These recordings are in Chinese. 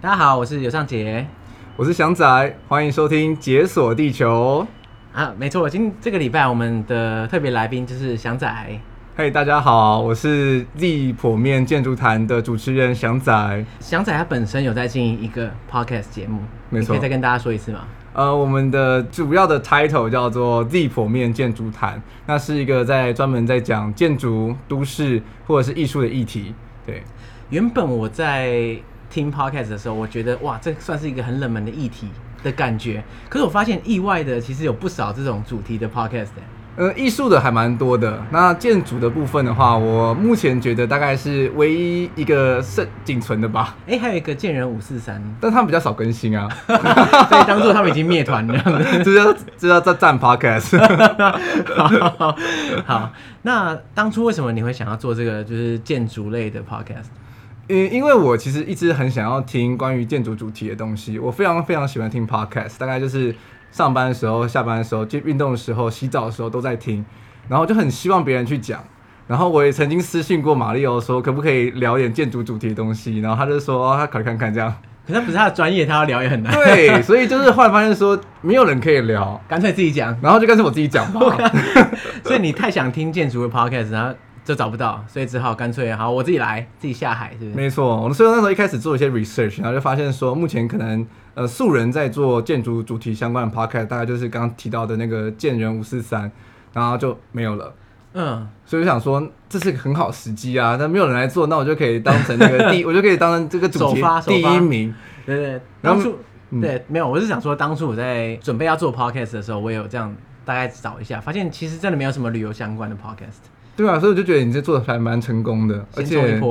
大家好，我是尤尚杰，我是翔仔，欢迎收听《解锁地球》啊，没错，今这个礼拜我们的特别来宾就是翔仔。嘿，大家好，我是 Z 剖面建筑谈的主持人翔仔。翔仔他本身有在经营一个 podcast 节目，没错，可以再跟大家说一次吗？呃，我们的主要的 title 叫做 Z 剖面建筑谈，那是一个在专门在讲建筑、都市或者是艺术的议题。对，原本我在听 podcast 的时候，我觉得哇，这算是一个很冷门的议题的感觉。可是我发现意外的，其实有不少这种主题的 podcast。呃，艺术的还蛮多的。那建筑的部分的话，我目前觉得大概是唯一一个剩仅存的吧。哎、欸，还有一个建人五四三，但他们比较少更新啊，所以当做他们已经灭团了。这叫这叫在站 podcast 好。好，好，那当初为什么你会想要做这个就是建筑类的 podcast？因因为我其实一直很想要听关于建筑主题的东西，我非常非常喜欢听 podcast，大概就是。上班的时候、下班的时候、就运动的时候、洗澡的时候都在听，然后就很希望别人去讲。然后我也曾经私信过马力欧说，可不可以聊点建筑主题的东西？然后他就说，哦，他考虑看看这样。可是不是他的专业，他要聊也很难。对，所以就是后来发现说，没有人可以聊，干脆自己讲。然后就干脆我自己讲吧。所以你太想听建筑的 podcast，然后。就找不到，所以只好干脆好，我自己来，自己下海，是不是？没错，我们所以那时候一开始做一些 research，然后就发现说，目前可能呃素人在做建筑主题相关的 podcast，大概就是刚刚提到的那个建人五四三，然后就没有了。嗯，所以我想说，这是个很好时机啊，但没有人来做，那我就可以当成那个第，我就可以当成这个主题第一名。对，对对，当初、嗯、对没有，我是想说，当初我在准备要做 podcast 的时候，我也有这样大概找一下，发现其实真的没有什么旅游相关的 podcast。对啊，所以我就觉得你这做的还蛮成功的，而且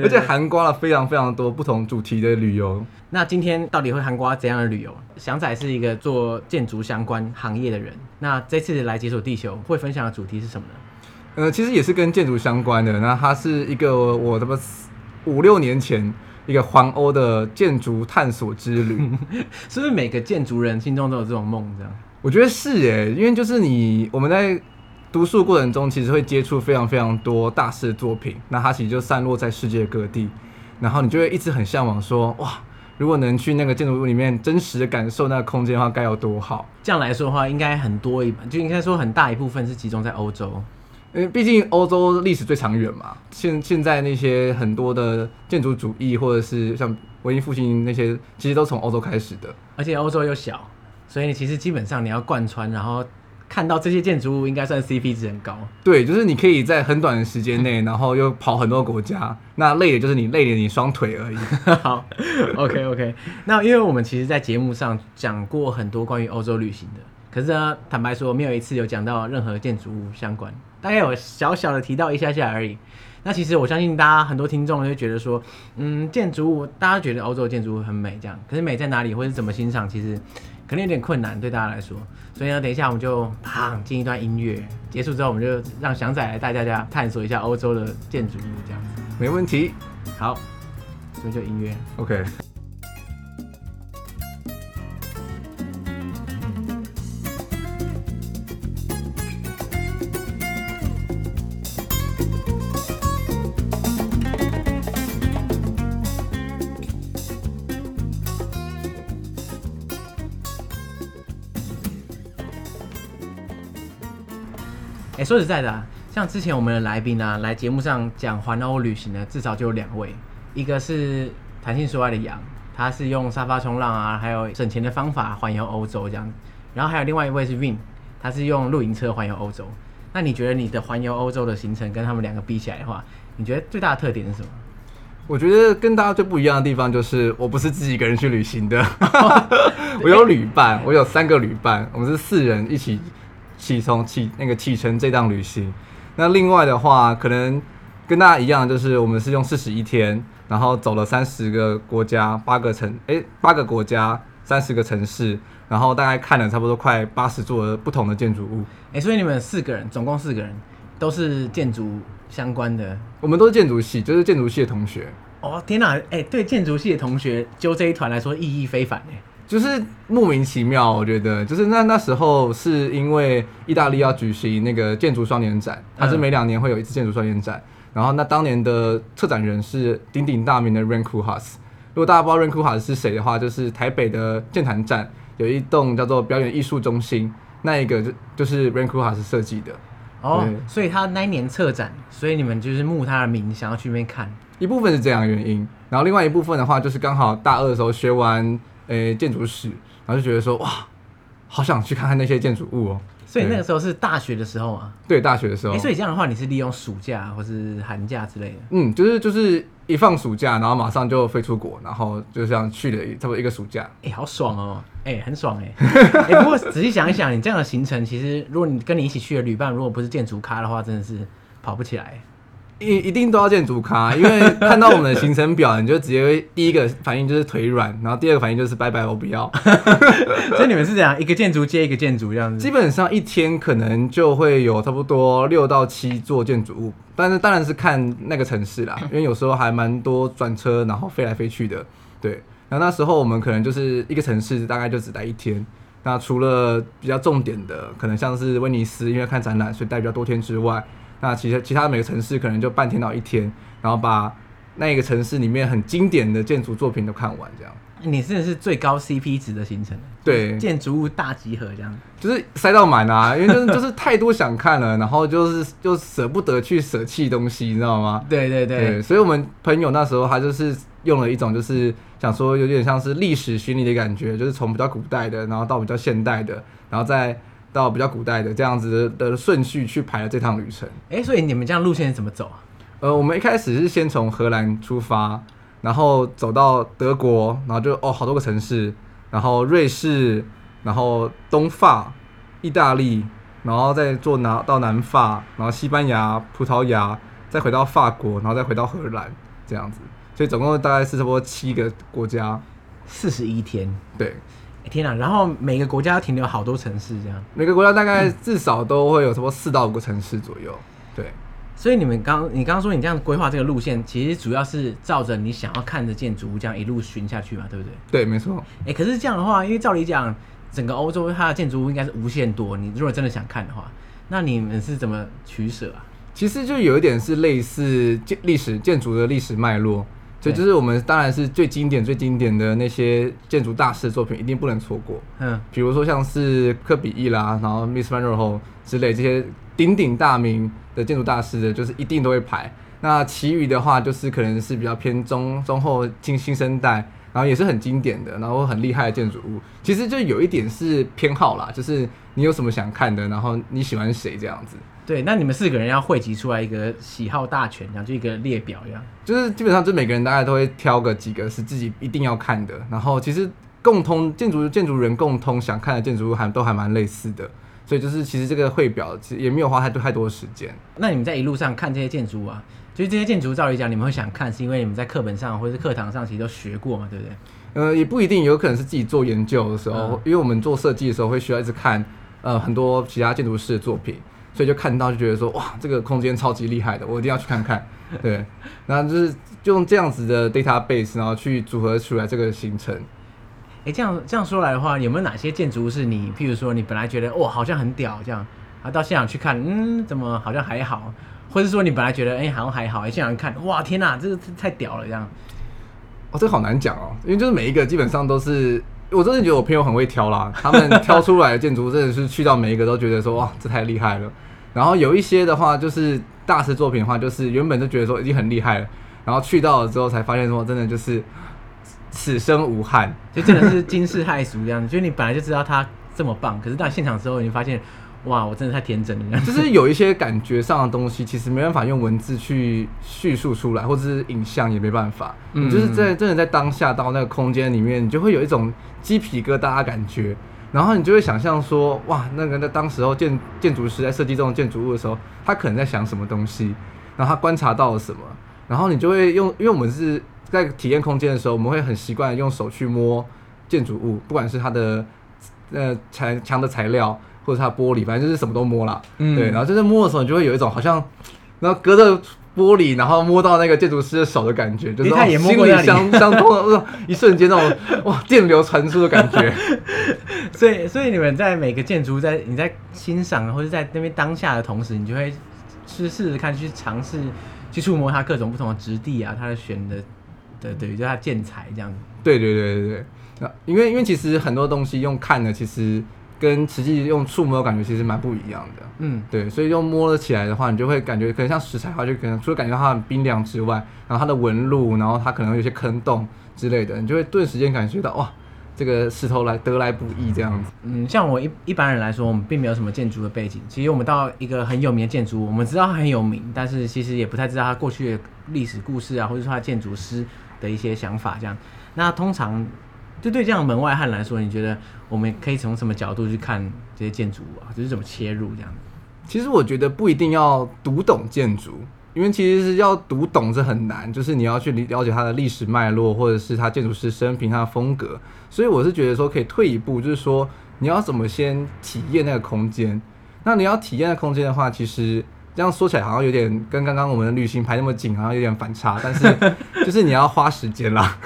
而且涵盖了非常非常多不同主题的旅游。那今天到底会涵盖怎样的旅游？祥仔是一个做建筑相关行业的人，那这次来解锁地球会分享的主题是什么呢？呃，其实也是跟建筑相关的。那它是一个我他妈五六年前一个环欧的建筑探索之旅，是不是每个建筑人心中都有这种梦？这样？我觉得是哎，因为就是你我们在。读书过程中，其实会接触非常非常多大师的作品，那它其实就散落在世界各地，然后你就会一直很向往说，哇，如果能去那个建筑物里面真实的感受那个空间的话，该有多好。这样来说的话，应该很多一，就应该说很大一部分是集中在欧洲，因为毕竟欧洲历史最长远嘛。现现在那些很多的建筑主义，或者是像文艺复兴那些，其实都从欧洲开始的。而且欧洲又小，所以你其实基本上你要贯穿，然后。看到这些建筑物应该算 CP 值很高。对，就是你可以在很短的时间内，然后又跑很多国家。那累的就是你累的你双腿而已。好，OK OK。那因为我们其实，在节目上讲过很多关于欧洲旅行的，可是呢，坦白说，没有一次有讲到任何建筑物相关，大概有小小的提到一下下而已。那其实我相信大家很多听众就觉得说，嗯，建筑物大家觉得欧洲建筑物很美，这样，可是美在哪里，或者怎么欣赏，其实。可能有点困难对大家来说，所以呢，等一下我们就啪进一段音乐，结束之后我们就让翔仔来带大家探索一下欧洲的建筑物，这样。没问题。好，所以就音乐。OK。说实在的啊，像之前我们的来宾啊，来节目上讲环欧旅行的，至少就有两位，一个是谈性说爱的杨，他是用沙发冲浪啊，还有省钱的方法环游欧洲这样，然后还有另外一位是 Win，他是用露营车环游欧洲。那你觉得你的环游欧洲的行程跟他们两个比起来的话，你觉得最大的特点是什么？我觉得跟大家最不一样的地方就是，我不是自己一个人去旅行的，我有旅伴，我有三个旅伴，我们是四人一起。启从启那个启程这趟旅行，那另外的话，可能跟大家一样，就是我们是用四十一天，然后走了三十个国家，八个城，哎，八个国家，三十个城市，然后大概看了差不多快八十座不同的建筑物。哎，所以你们四个人，总共四个人，都是建筑相关的。我们都是建筑系，就是建筑系的同学。哦，天哪，哎，对建筑系的同学，揪这一团来说，意义非凡哎。就是莫名其妙，我觉得就是那那时候是因为意大利要举行那个建筑双年展，它是每两年会有一次建筑双年展，然后那当年的策展人是鼎鼎大名的 Rem Koolhaas，如果大家不知道 Rain Kuha 是谁的话，就是台北的建坛站有一栋叫做表演艺术中心，那一个就就是 Rain Kuha 是设计的。哦，所以他那一年策展，所以你们就是慕他的名，想要去那边看。一部分是这样的原因，然后另外一部分的话，就是刚好大二的时候学完诶、欸、建筑史，然后就觉得说哇，好想去看看那些建筑物哦。所以那个时候是大学的时候啊？对，大学的时候。哎、欸，所以这样的话，你是利用暑假或是寒假之类的？嗯，就是就是一放暑假，然后马上就飞出国，然后就这样去了差不多一个暑假。哎、欸，好爽哦！哎、欸，很爽哎！哎、欸，不过仔细想一想，你这样的行程，其实如果你跟你一起去的旅伴，如果不是建筑咖的话，真的是跑不起来。一一定都要建筑咖，因为看到我们的行程表，你就直接第一个反应就是腿软，然后第二个反应就是拜拜，我不要。所以你们是怎样，一个建筑接一个建筑这样子。基本上一天可能就会有差不多六到七座建筑物，但是当然是看那个城市啦，因为有时候还蛮多转车，然后飞来飞去的。对，然后那时候我们可能就是一个城市大概就只待一天。那除了比较重点的，可能像是威尼斯，因为看展览，所以待比较多天之外。那其实其他每个城市可能就半天到一天，然后把那个城市里面很经典的建筑作品都看完，这样。你真的是最高 CP 值的行程。对，建筑物大集合这样。就是塞到满啊，因为就是就是太多想看了，然后就是就舍不得去舍弃东西，你知道吗？对对对，对。所以我们朋友那时候他就是用了一种就是想说有点像是历史巡礼的感觉，就是从比较古代的，然后到比较现代的，然后再。到比较古代的这样子的顺序去排了这趟旅程。哎、欸，所以你们这样路线是怎么走啊？呃，我们一开始是先从荷兰出发，然后走到德国，然后就哦好多个城市，然后瑞士，然后东法、意大利，然后再坐南到南法，然后西班牙、葡萄牙，再回到法国，然后再回到荷兰这样子。所以总共大概是差不多七个国家，四十一天。对。天啊，然后每个国家要停留好多城市，这样每个国家大概至少都会有什么四到五个城市左右。对，所以你们刚你刚刚说你这样规划这个路线，其实主要是照着你想要看的建筑物这样一路巡下去嘛，对不对？对，没错。哎，可是这样的话，因为照理讲，整个欧洲它的建筑物应该是无限多，你如果真的想看的话，那你们是怎么取舍啊？其实就有一点是类似建历史建筑的历史脉络。所以就是我们当然是最经典、最经典的那些建筑大师的作品，一定不能错过。嗯，比如说像是科比意啦，然后 Miss van der Rohe 之类这些鼎鼎大名的建筑大师的，就是一定都会排。那其余的话，就是可能是比较偏中中后新新生代，然后也是很经典的，然后很厉害的建筑物。其实就有一点是偏好啦，就是你有什么想看的，然后你喜欢谁这样子。对，那你们四个人要汇集出来一个喜好大全，这样就一个列表一样。就是基本上，就每个人大概都会挑个几个是自己一定要看的。然后其实共通建筑建筑人共通想看的建筑物还都还蛮类似的，所以就是其实这个汇表其实也没有花太多太多时间。那你们在一路上看这些建筑物啊，就是这些建筑照理讲你们会想看，是因为你们在课本上或者是课堂上其实都学过嘛，对不对？呃，也不一定，有可能是自己做研究的时候，嗯、因为我们做设计的时候会需要一直看呃很多其他建筑师的作品。所以就看到就觉得说哇，这个空间超级厉害的，我一定要去看看。对，然后就是就用这样子的 database，然后去组合出来这个行程。哎、欸，这样这样说来的话，有没有哪些建筑物是你，譬如说你本来觉得哇好像很屌这样，啊到现场去看，嗯，怎么好像还好？或者说你本来觉得哎、欸、好像还好，哎现场看，哇天哪，这个太屌了这样。哦，这个好难讲哦，因为就是每一个基本上都是，我真的觉得我朋友很会挑啦，他们挑出来的建筑真的是去到每一个都觉得说哇这太厉害了。然后有一些的话，就是大师作品的话，就是原本就觉得说已经很厉害了，然后去到了之后才发现说，真的就是此生无憾，就真的是惊世骇俗这样子。就你本来就知道他这么棒，可是到现场之后，你发现哇，我真的太天真了。就是有一些感觉上的东西，其实没办法用文字去叙述出来，或者是影像也没办法。嗯，就是在真的在当下到那个空间里面，你就会有一种鸡皮疙瘩的感觉。然后你就会想象说，哇，那个在当时候建建筑师在设计这种建筑物的时候，他可能在想什么东西，然后他观察到了什么，然后你就会用，因为我们是在体验空间的时候，我们会很习惯用手去摸建筑物，不管是它的呃墙墙的材料，或者它玻璃，反正就是什么都摸了，嗯，对，然后就是摸的时候，你就会有一种好像，然后隔着。玻璃，然后摸到那个建筑师的手的感觉，就是心里相 相通的，一瞬间那种哇电流传出的感觉。所以，所以你们在每个建筑在你在欣赏或者在那边当下的同时，你就会去试试看，去尝试去触摸它各种不同的质地啊，它的选的的，对，就它建材这样子。对对对对对。那因为因为其实很多东西用看的，其实跟实际用触摸的感觉其实蛮不一样的。嗯，对，所以用摸了起来的话，你就会感觉可能像石材的话，就可能除了感觉到它很冰凉之外，然后它的纹路，然后它可能有些坑洞之类的，你就会顿时间感觉到哇，这个石头来得来不易这样子。嗯，像我一一般人来说，我们并没有什么建筑的背景。其实我们到一个很有名的建筑，我们知道它很有名，但是其实也不太知道它过去的历史故事啊，或者说它建筑师的一些想法这样。那通常。就对这样门外汉来说，你觉得我们可以从什么角度去看这些建筑物啊？就是怎么切入这样？其实我觉得不一定要读懂建筑，因为其实是要读懂是很难，就是你要去了解它的历史脉络，或者是它建筑师生平、它的风格。所以我是觉得说可以退一步，就是说你要怎么先体验那个空间。那你要体验的空间的话，其实。这样说起来好像有点跟刚刚我们的旅行排那么紧，好像有点反差。但是 就是你要花时间啦，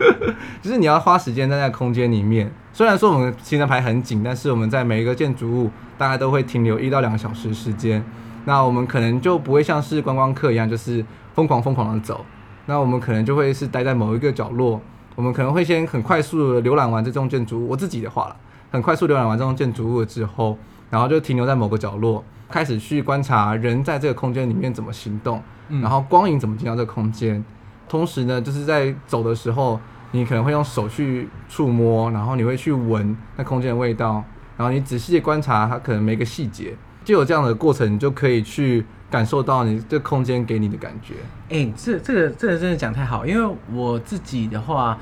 就是你要花时间在那空间里面。虽然说我们行程排很紧，但是我们在每一个建筑物大概都会停留一到两个小时时间。那我们可能就不会像是观光客一样，就是疯狂疯狂的走。那我们可能就会是待在某一个角落。我们可能会先很快速的浏览完这栋建筑物，我自己的话了，很快速浏览完这栋建筑物之后，然后就停留在某个角落。开始去观察人在这个空间里面怎么行动，嗯、然后光影怎么进到这个空间。同时呢，就是在走的时候，你可能会用手去触摸，然后你会去闻那空间的味道，然后你仔细的观察它可能每个细节，就有这样的过程，你就可以去感受到你这空间给你的感觉。哎、欸，这这个这个真的讲太好，因为我自己的话，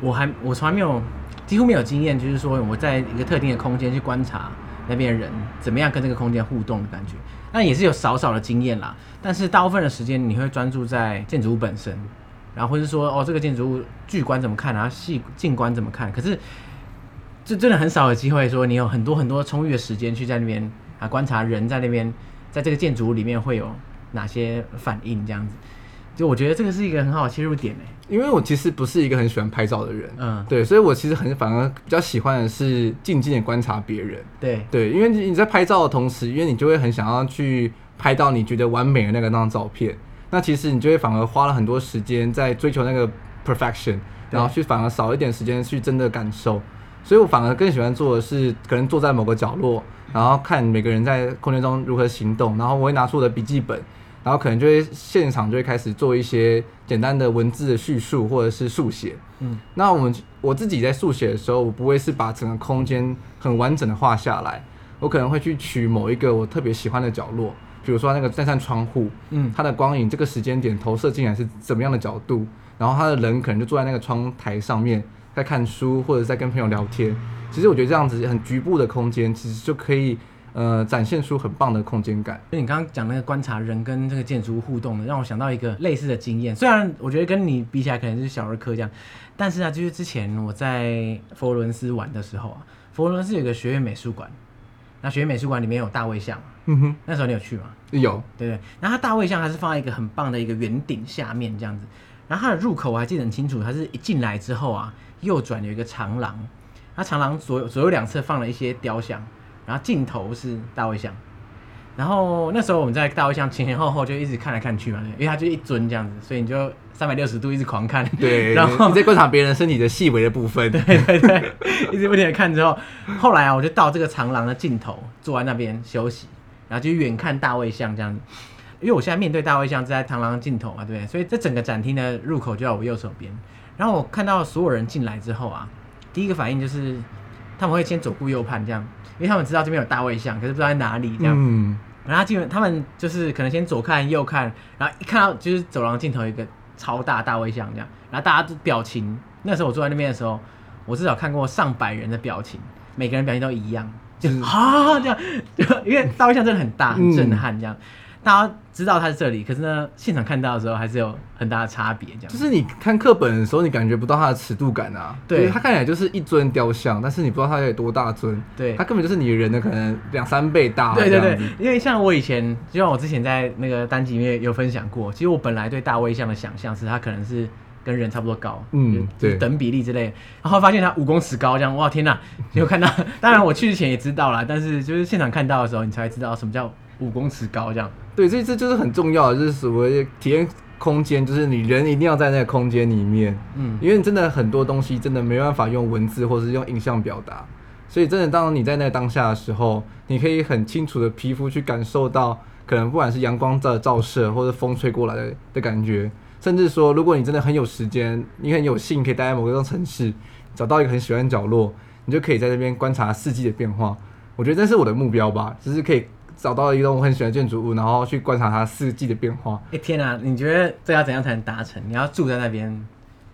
我还我从来没有几乎没有经验，就是说我在一个特定的空间去观察。那边人怎么样跟这个空间互动的感觉？那也是有少少的经验啦。但是大部分的时间你会专注在建筑物本身，然后或是说哦，这个建筑物巨观怎么看，然后细近观怎么看。可是这真的很少有机会说你有很多很多充裕的时间去在那边啊观察人在那边在这个建筑物里面会有哪些反应这样子。就我觉得这个是一个很好的切入点诶，因为我其实不是一个很喜欢拍照的人，嗯，对，所以我其实很反而比较喜欢的是静静的观察别人，对。对，因为你在拍照的同时，因为你就会很想要去拍到你觉得完美的那个那张照片，那其实你就会反而花了很多时间在追求那个 perfection，然后去反而少一点时间去真的感受，所以我反而更喜欢做的是可能坐在某个角落，然后看每个人在空间中如何行动，然后我会拿出我的笔记本。然后可能就会现场就会开始做一些简单的文字的叙述或者是速写。嗯，那我们我自己在速写的时候，我不会是把整个空间很完整的画下来，我可能会去取某一个我特别喜欢的角落，比如说那个那扇窗户，嗯，它的光影这个时间点投射进来是怎么样的角度，然后他的人可能就坐在那个窗台上面在看书或者在跟朋友聊天。其实我觉得这样子很局部的空间，其实就可以。呃，展现出很棒的空间感。就你刚刚讲那个观察人跟这个建筑物互动的，让我想到一个类似的经验。虽然我觉得跟你比起来可能是小儿科这样，但是啊，就是之前我在佛罗伦斯玩的时候啊，佛罗伦斯有个学院美术馆，那学院美术馆里面有大卫像，嗯哼，那时候你有去吗？有，对对。然后它大卫像还是放在一个很棒的一个圆顶下面这样子，然后它的入口我还记得很清楚，它是一进来之后啊，右转有一个长廊，它长廊左右左右两侧放了一些雕像。然后镜头是大卫像，然后那时候我们在大卫像前前后后就一直看来看去嘛，因为它就一尊这样子，所以你就三百六十度一直狂看。对，然后你在观察别人身体的细微的部分。对对对，一直不停的看之后，后来啊，我就到这个长廊的尽头，坐在那边休息，然后就远看大卫像这样子。因为我现在面对大卫像是在长廊尽头嘛，对不对？所以这整个展厅的入口就在我右手边。然后我看到所有人进来之后啊，第一个反应就是他们会先左顾右盼这样。因为他们知道这边有大卫像，可是不知道在哪里这样。嗯。然后基本他们就是可能先左看右看，然后一看到就是走廊尽头有一个超大大卫像这样。然后大家的表情，那时候我坐在那边的时候，我至少看过上百人的表情，每个人表情都一样，就 啊这样，就因为大卫像真的很大，很震撼这样。嗯大家知道它是这里，可是呢，现场看到的时候还是有很大的差别。这样就是你看课本的时候，你感觉不到它的尺度感啊。对，它看起来就是一尊雕像，但是你不知道它有多大尊。对，它根本就是你人的可能两三倍大。对对对，因为像我以前，就像我之前在那个单集里面有分享过，其实我本来对大卫像的想象是，它可能是跟人差不多高，嗯，对，等比例之类。然后发现它五公尺高，这样哇天哪！没有看到，当然我去之前也知道啦，但是就是现场看到的时候，你才知道什么叫五公尺高这样。对，这这就是很重要的，就是所谓体验空间，就是你人一定要在那个空间里面，嗯，因为真的很多东西真的没办法用文字或者是用影像表达，所以真的当你在那个当下的时候，你可以很清楚的皮肤去感受到，可能不管是阳光的照射或者风吹过来的的感觉，甚至说如果你真的很有时间，你很有幸可以待在某个城市，找到一个很喜欢的角落，你就可以在那边观察四季的变化。我觉得这是我的目标吧，就是可以。找到一栋我很喜欢的建筑物，然后去观察它四季的变化。哎、欸、天啊，你觉得这要怎样才能达成？你要住在那边？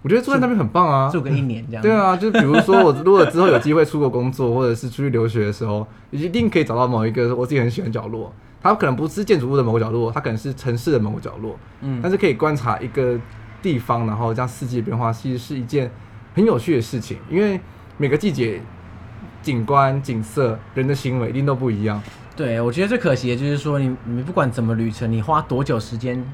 我觉得住在那边很棒啊，住个一年这样。对啊，就比如说我如果之后有机会出国工作，或者是出去留学的时候，一定可以找到某一个我自己很喜欢的角落。它可能不是建筑物的某个角落，它可能是城市的某个角落。嗯，但是可以观察一个地方，然后这样四季的变化，其实是一件很有趣的事情。因为每个季节景观、景色、人的行为一定都不一样。对，我觉得最可惜的就是说你，你你不管怎么旅程，你花多久时间，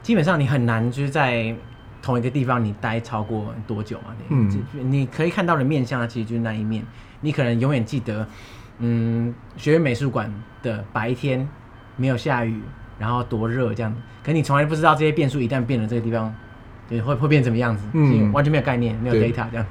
基本上你很难就是在同一个地方你待超过多久嘛？嗯，你可以看到的面向，其实就是那一面。你可能永远记得，嗯，学院美术馆的白天没有下雨，然后多热这样。可你从来不知道这些变数一旦变了，这个地方对会会变成什么样子？嗯，完全没有概念，没有 data 这样。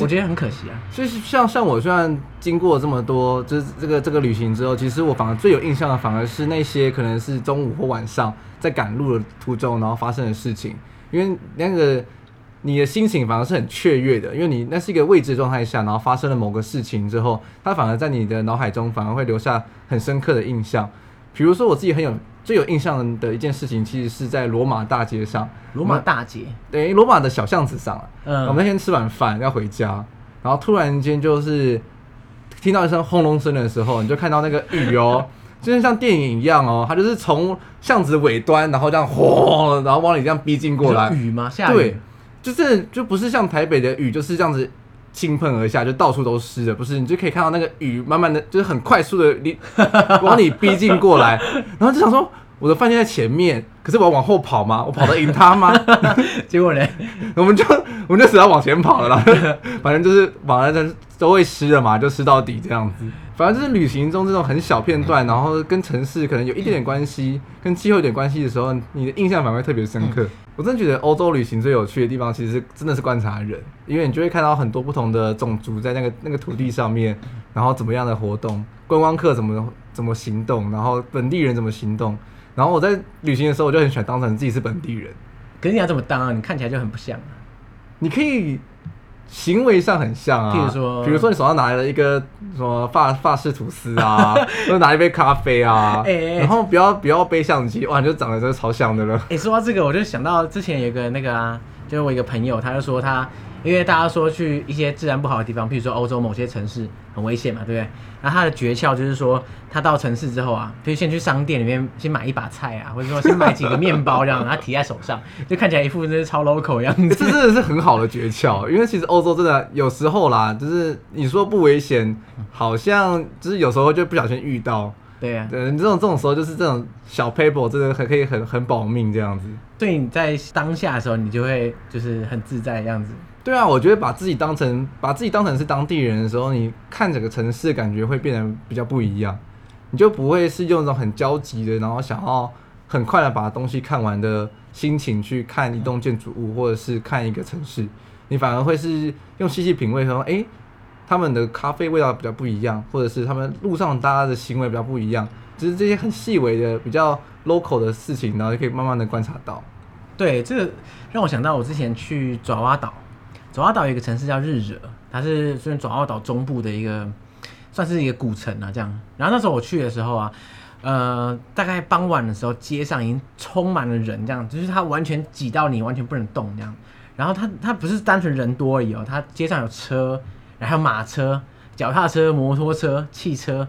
我觉得很可惜啊。所以像像我，虽然经过这么多，就是这个这个旅行之后，其实我反而最有印象的，反而是那些可能是中午或晚上在赶路的途中，然后发生的事情。因为那个你的心情反而是很雀跃的，因为你那是一个未知状态下，然后发生了某个事情之后，它反而在你的脑海中反而会留下很深刻的印象。比如说我自己很有。最有印象的一件事情，其实是在罗马大街上。罗马大街，对，罗马的小巷子上。嗯，我们那天吃完饭要回家，然后突然间就是听到一声轰隆声的时候，你就看到那个雨哦，就是像电影一样哦，它就是从巷子尾端，然后这样轰，然后往你这样逼近过来。雨吗？下雨？对，就是就不是像台北的雨，就是这样子倾盆而下，就到处都湿的，不是，你就可以看到那个雨慢慢的就是很快速的你往你逼近过来，然后就想说。我的饭店在前面，可是我要往后跑吗？我跑得赢他吗？结果呢？我们就我们就只要往前跑了啦，反正就是往正都会湿了嘛，就湿到底这样子。反正就是旅行中这种很小片段，然后跟城市可能有一点点关系，跟气候有点关系的时候，你的印象反而会特别深刻。我真的觉得欧洲旅行最有趣的地方，其实真的是观察人，因为你就会看到很多不同的种族在那个那个土地上面，然后怎么样的活动，观光客怎么怎么行动，然后本地人怎么行动。然后我在旅行的时候，我就很喜欢当成自己是本地人。可是你要怎么当啊？你看起来就很不像啊。你可以行为上很像啊，譬如说，比如说你手上拿了一个什么法法式吐司啊，或者拿一杯咖啡啊，然后不要不要背相机，哇，你就长得真的超像的了。哎、欸，说到这个，我就想到之前有个那个啊，就是我一个朋友，他就说他。因为大家说去一些治安不好的地方，譬如说欧洲某些城市很危险嘛，对不对？然后他的诀窍就是说，他到城市之后啊，就先去商店里面先买一把菜啊，或者说先买几个面包这样，然后提在手上，就看起来一副真是超 local 的样子。这真的是很好的诀窍，因为其实欧洲真的有时候啦，就是你说不危险，好像就是有时候就不小心遇到。对啊，对，你这种这种时候就是这种小 paper 真的很可以很很保命这样子。对，你在当下的时候，你就会就是很自在的样子。对啊，我觉得把自己当成把自己当成是当地人的时候，你看整个城市的感觉会变得比较不一样。你就不会是用一种很焦急的，然后想要很快的把东西看完的心情去看一栋建筑物，或者是看一个城市。你反而会是用细细品味说，诶，他们的咖啡味道比较不一样，或者是他们路上大家的行为比较不一样，就是这些很细微的比较 local 的事情，然后就可以慢慢的观察到。对，这个让我想到我之前去爪哇岛。爪哇岛有一个城市叫日惹，它是虽然爪哇岛中部的一个，算是一个古城啊，这样。然后那时候我去的时候啊，呃，大概傍晚的时候，街上已经充满了人，这样，就是它完全挤到你完全不能动这样。然后它它不是单纯人多而已哦，它街上有车，还有马车、脚踏车、摩托车、汽车。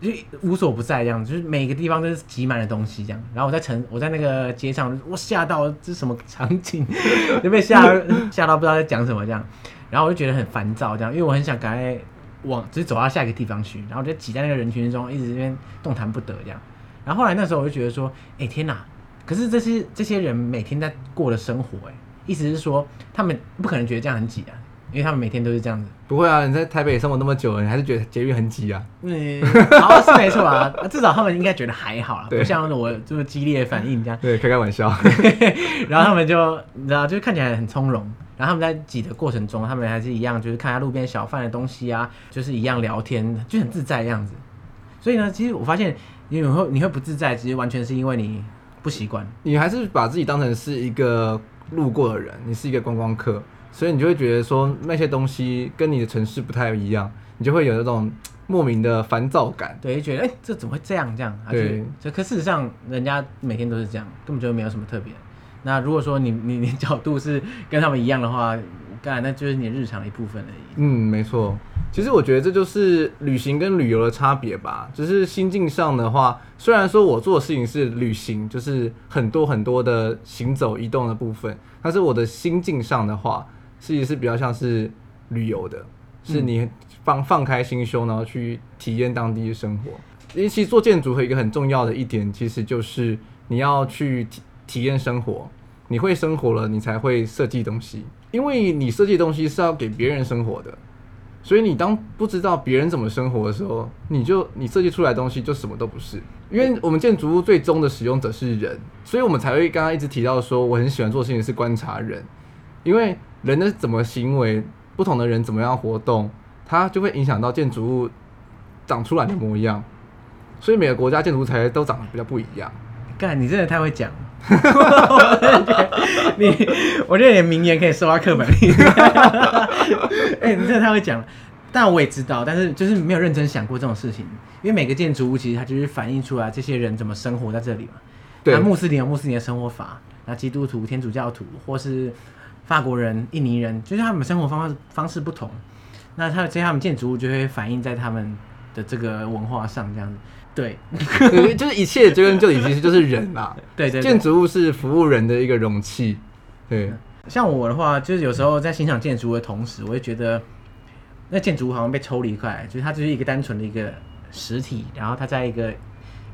就无所不在这样，就是每个地方都是挤满了东西这样。然后我在城，我在那个街上，我吓到，这什么场景？就被吓吓到不知道在讲什么这样。然后我就觉得很烦躁这样，因为我很想赶快往，就是走到下一个地方去。然后我就挤在那个人群中，一直这边动弹不得这样。然后后来那时候我就觉得说，哎、天哪！可是这些这些人每天在过的生活，哎，意思是说他们不可能觉得这样很挤啊。因为他们每天都是这样子。不会啊，你在台北生活那么久了，你还是觉得捷运很挤啊？嗯，好是没错 啊，至少他们应该觉得还好啦，不像我这么激烈的反应这样。对，开开玩笑。然后他们就你知道，就是看起来很从容。然后他们在挤的过程中，他们还是一样，就是看下路边小贩的东西啊，就是一样聊天，就很自在的样子。所以呢，其实我发现你会你会不自在，其实完全是因为你不习惯。你还是把自己当成是一个路过的人，你是一个观光客。所以你就会觉得说那些东西跟你的城市不太一样，你就会有那种莫名的烦躁感。对，就觉得哎、欸，这怎么会这样这样？对，这可事实上人家每天都是这样，根本就没有什么特别。那如果说你你你角度是跟他们一样的话，当然那就是你日常的一部分而已。嗯，没错。其实我觉得这就是旅行跟旅游的差别吧。就是心境上的话，虽然说我做的事情是旅行，就是很多很多的行走移动的部分，但是我的心境上的话。其实是比较像是旅游的，是你放放开心胸，然后去体验当地的生活。因为其实做建筑和一个很重要的一点，其实就是你要去体体验生活。你会生活了，你才会设计东西。因为你设计东西是要给别人生活的，所以你当不知道别人怎么生活的时候，你就你设计出来的东西就什么都不是。因为我们建筑物最终的使用者是人，所以我们才会刚刚一直提到说，我很喜欢做的事情是观察人，因为。人的怎么行为，不同的人怎么样活动，它就会影响到建筑物长出来的模样。所以每个国家建筑材都长得比较不一样。干，你真的太会讲。我真的觉得你，我觉得你的名言可以收到课本里。哎、欸，你真的太会讲了。但我也知道，但是就是没有认真想过这种事情。因为每个建筑物其实它就是反映出来这些人怎么生活在这里嘛。对。那穆斯林有穆斯林的生活法，那基督徒、天主教徒或是。法国人、印尼人，就是他们生活方式方式不同，那他这些他们建筑物就会反映在他们的这个文化上，这样子。对，就是一切追根究底，其实就是人 啦。对，对对，建筑物是服务人的一个容器。对，像我的话，就是有时候在欣赏建筑物的同时，我会觉得那建筑物好像被抽离开来，就是它就是一个单纯的一个实体，然后它在一个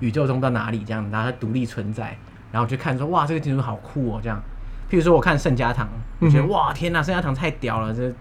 宇宙中到哪里这样，然后它独立存在，然后去看说哇，这个建筑好酷哦，这样。譬如说，我看圣家堂，我觉得哇，天哪，圣家堂太屌了！这，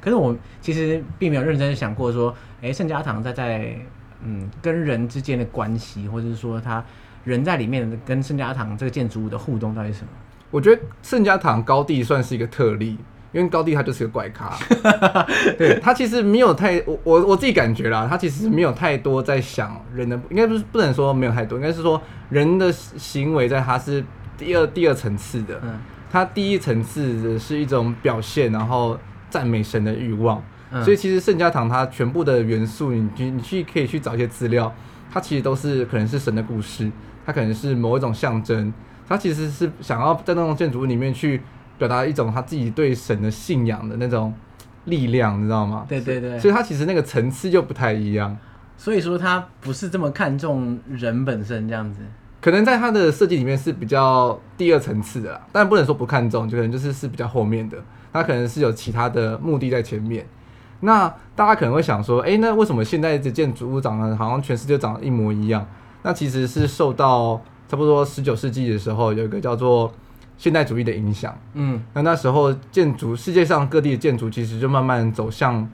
可是我其实并没有认真想过说，哎，圣家堂在在嗯跟人之间的关系，或者是说他人在里面跟圣家堂这个建筑物的互动到底是什么？我觉得圣家堂高地算是一个特例，因为高地他就是个怪咖，对他其实没有太我我我自己感觉啦，他其实没有太多在想人的，应该不是不能说没有太多，应该是说人的行为在他是第二第二层次的。嗯它第一层次的是一种表现，然后赞美神的欲望。嗯、所以其实圣家堂它全部的元素，你去你去可以去找一些资料，它其实都是可能是神的故事，它可能是某一种象征，它其实是想要在那种建筑物里面去表达一种他自己对神的信仰的那种力量，你知道吗？对对对。所以它其实那个层次就不太一样。所以说它不是这么看重人本身这样子。可能在它的设计里面是比较第二层次的啦，但不能说不看重，就可能就是是比较后面的。它可能是有其他的目的在前面。那大家可能会想说，哎、欸，那为什么现在的建筑物长得好像全世界长得一模一样？那其实是受到差不多十九世纪的时候有一个叫做现代主义的影响。嗯，那那时候建筑世界上各地的建筑其实就慢慢走向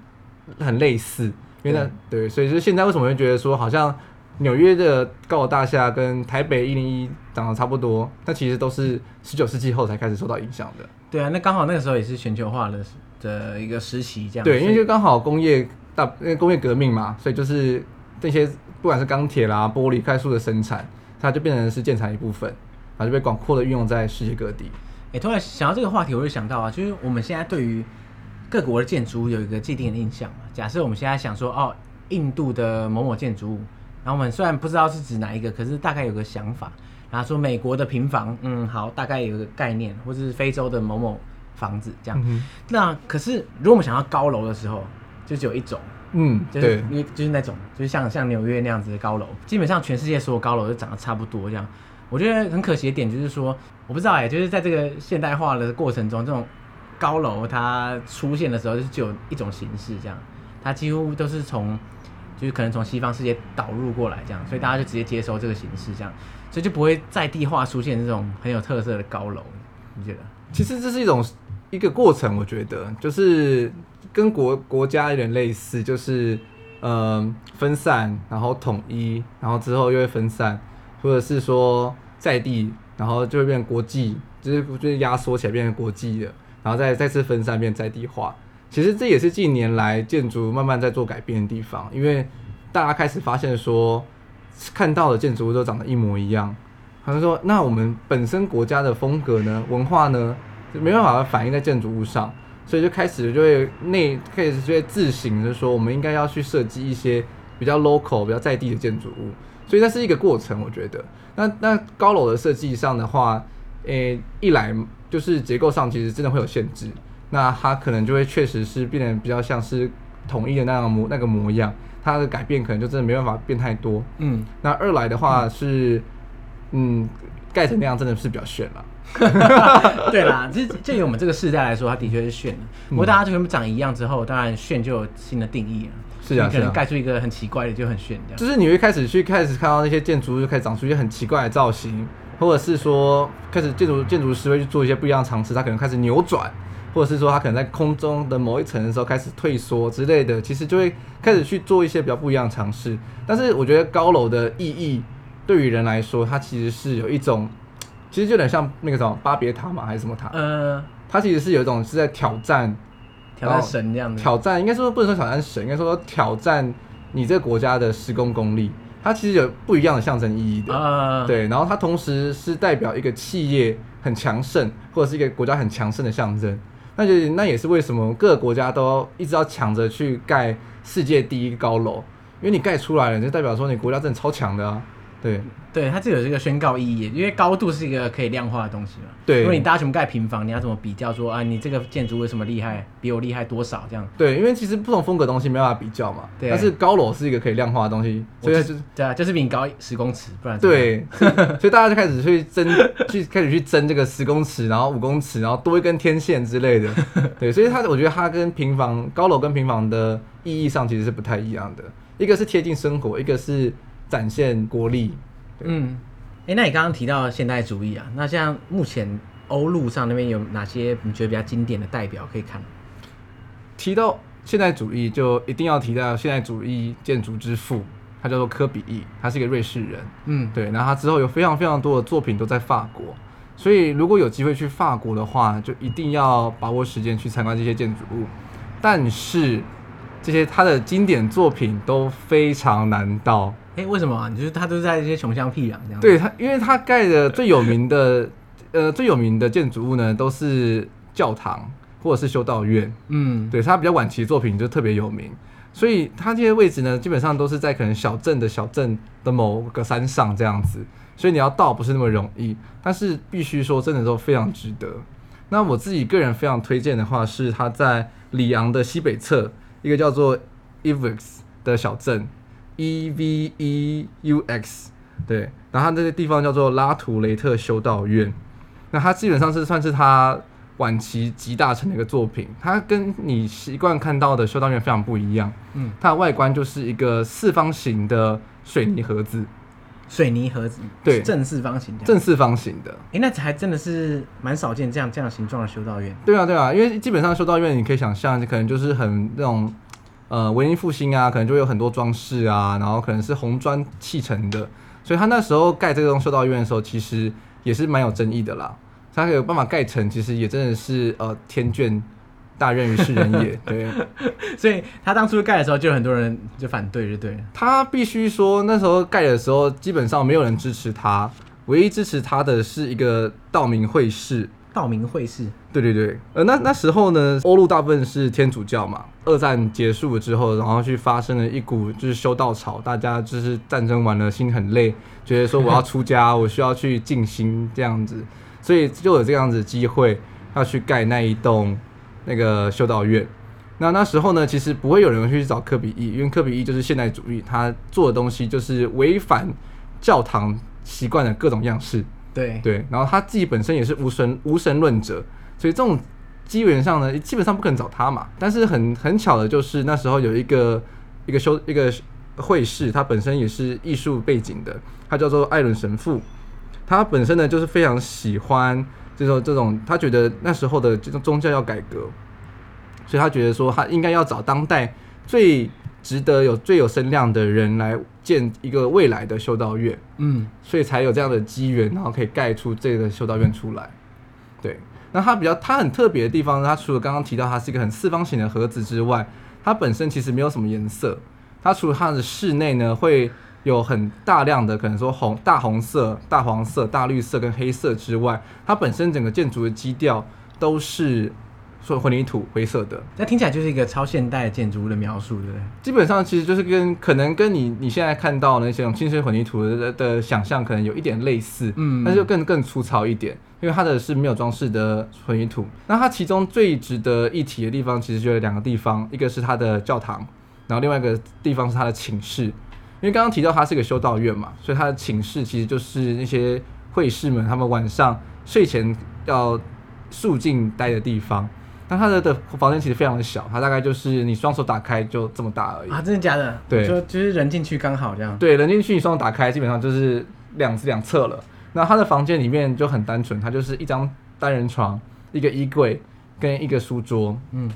很类似，因为那对，对，所以就现在为什么会觉得说好像。纽约的高楼大厦跟台北一零一长得差不多，但其实都是十九世纪后才开始受到影响的。对啊，那刚好那个时候也是全球化的的一个时期，这样。对，因为就刚好工业大，因为工业革命嘛，所以就是这些不管是钢铁啦、玻璃快速的生产，它就变成是建材一部分，然后就被广阔的运用在世界各地。哎、欸，突然想到这个话题，我就想到啊，就是我们现在对于各国的建筑有一个既定的印象嘛。假设我们现在想说，哦，印度的某某建筑物。然后我们虽然不知道是指哪一个，可是大概有个想法。然后说美国的平房，嗯，好，大概有个概念，或者是非洲的某某房子这样。嗯、那可是如果我们想要高楼的时候，就只有一种，嗯，就是因为就是那种，就是像像纽约那样子的高楼，基本上全世界所有高楼都长得差不多这样。我觉得很可惜的点就是说，我不知道哎，就是在这个现代化的过程中，这种高楼它出现的时候，就是只有一种形式这样，它几乎都是从。就是可能从西方世界导入过来这样，所以大家就直接接收这个形式这样，所以就不会在地化出现这种很有特色的高楼。你觉得？其实这是一种一个过程，我觉得就是跟国国家有点类似，就是呃分散，然后统一，然后之后又会分散，或者是说在地，然后就会变成国际，就是就是压缩起来变成国际的，然后再再次分散变在地化。其实这也是近年来建筑慢慢在做改变的地方，因为大家开始发现说，看到的建筑物都长得一模一样。他说：“那我们本身国家的风格呢，文化呢，就没办法反映在建筑物上，所以就开始就会内开始就会自省，就说我们应该要去设计一些比较 local、比较在地的建筑物。所以那是一个过程，我觉得。那那高楼的设计上的话，诶、一来就是结构上其实真的会有限制，那它可能就会确实是变得比较像是统一的那样模那个模样，它的改变可能就真的没办法变太多。嗯，那二来的话是。嗯”嗯，盖成那样真的是比较炫了。对啦，就就以我们这个世代来说，它的确是炫的。不过大家全部长一样之后，当然炫就有新的定义了。是啊，可能盖出一个很奇怪的就很炫这样。就是你会开始去开始看到那些建筑就开始长出一些很奇怪的造型，或者是说开始建筑建筑师会去做一些不一样的尝试，他可能开始扭转，或者是说它可能在空中的某一层的时候开始退缩之类的，其实就会开始去做一些比较不一样的尝试。但是我觉得高楼的意义。对于人来说，它其实是有一种，其实就有点像那个什么巴别塔嘛，还是什么塔？呃，它其实是有一种是在挑战，挑战神这样的。挑战应该说不能说挑战神，应该说挑战你这个国家的施工功力。它其实有不一样的象征意义的。呃，对。然后它同时是代表一个企业很强盛，或者是一个国家很强盛的象征。那就那也是为什么各个国家都一直要抢着去盖世界第一高楼，因为你盖出来了，就代表说你国家真的超强的啊。对，对，它这有这个宣告意义，因为高度是一个可以量化的东西嘛。对，如果你大家全部盖平房，你要怎么比较说啊？你这个建筑为什么厉害，比我厉害多少这样？对，因为其实不同风格的东西没办法比较嘛。对。但是高楼是一个可以量化的东西，所以就是对啊，就是比你高十公尺，不然对。所以大家就开始去争，去开始去争这个十公尺，然后五公尺，然后多一根天线之类的。对，所以它我觉得它跟平房高楼跟平房的意义上其实是不太一样的，一个是贴近生活，一个是。展现国力，嗯，哎、欸，那你刚刚提到现代主义啊，那像目前欧陆上那边有哪些你觉得比较经典的代表可以看？提到现代主义，就一定要提到现代主义建筑之父，他叫做科比意，他是一个瑞士人，嗯，对，然后他之后有非常非常多的作品都在法国，所以如果有机会去法国的话，就一定要把握时间去参观这些建筑物，但是这些他的经典作品都非常难到。哎、欸，为什么啊？你觉得他都在一些穷乡僻壤这样？对他，因为他盖的最有名的，呃，最有名的建筑物呢，都是教堂或者是修道院。嗯，对他比较晚期的作品就特别有名，所以他这些位置呢，基本上都是在可能小镇的小镇的某个山上这样子，所以你要到不是那么容易，但是必须说真的都非常值得。那我自己个人非常推荐的话，是他在里昂的西北侧一个叫做 Evix 的小镇。E V E U X，对，然后它这个地方叫做拉图雷特修道院，那它基本上是算是它晚期集大成的一个作品。它跟你习惯看到的修道院非常不一样，嗯，它的外观就是一个四方形的水泥盒子，水泥盒子，对，正四方形，正四方形的。哎、欸，那还真的是蛮少见这样这样形状的修道院。对啊，对啊，因为基本上修道院你可以想象，可能就是很那种。呃，文艺复兴啊，可能就会有很多装饰啊，然后可能是红砖砌成的，所以他那时候盖这栋修道院的时候，其实也是蛮有争议的啦。他有办法盖成，其实也真的是呃天眷大任于是人也，对。所以他当初盖的时候，就有很多人就反对，就对。他必须说，那时候盖的时候，基本上没有人支持他，唯一支持他的是一个道明会士。道明会士，对对对，呃，那那时候呢，欧陆大部分是天主教嘛。二战结束了之后，然后去发生了一股就是修道潮，大家就是战争完了，心很累，觉得说我要出家，我需要去静心这样子，所以就有这样子机会要去盖那一栋那个修道院。那那时候呢，其实不会有人去找科比一，因为科比一就是现代主义，他做的东西就是违反教堂习惯的各种样式。对对，然后他自己本身也是无神无神论者，所以这种基本上呢，基本上不可能找他嘛。但是很很巧的就是那时候有一个一个修一个会士，他本身也是艺术背景的，他叫做艾伦神父。他本身呢就是非常喜欢这种这种，他觉得那时候的这种宗教要改革，所以他觉得说他应该要找当代最值得有最有声量的人来建一个未来的修道院，嗯，所以才有这样的机缘，然后可以盖出这个修道院出来。对，那它比较它很特别的地方，它除了刚刚提到它是一个很四方形的盒子之外，它本身其实没有什么颜色。它除了它的室内呢会有很大量的可能说红、大红色、大黄色、大绿色跟黑色之外，它本身整个建筑的基调都是。说混凝土灰色的，那听起来就是一个超现代建筑物的描述，对不对？基本上其实就是跟可能跟你你现在看到那些清水混凝土的的，的想象可能有一点类似，嗯，但是就更更粗糙一点，因为它的是没有装饰的混凝土。那它其中最值得一提的地方，其实就有两个地方，一个是它的教堂，然后另外一个地方是它的寝室。因为刚刚提到它是一个修道院嘛，所以它的寝室其实就是那些会士们他们晚上睡前要肃静待的地方。那他的的房间其实非常的小，它大概就是你双手打开就这么大而已啊！真的假的？对，就就是人进去刚好这样。对，人进去你双手打开，基本上就是两两侧了。那他的房间里面就很单纯，它就是一张单人床、一个衣柜跟一个书桌，嗯，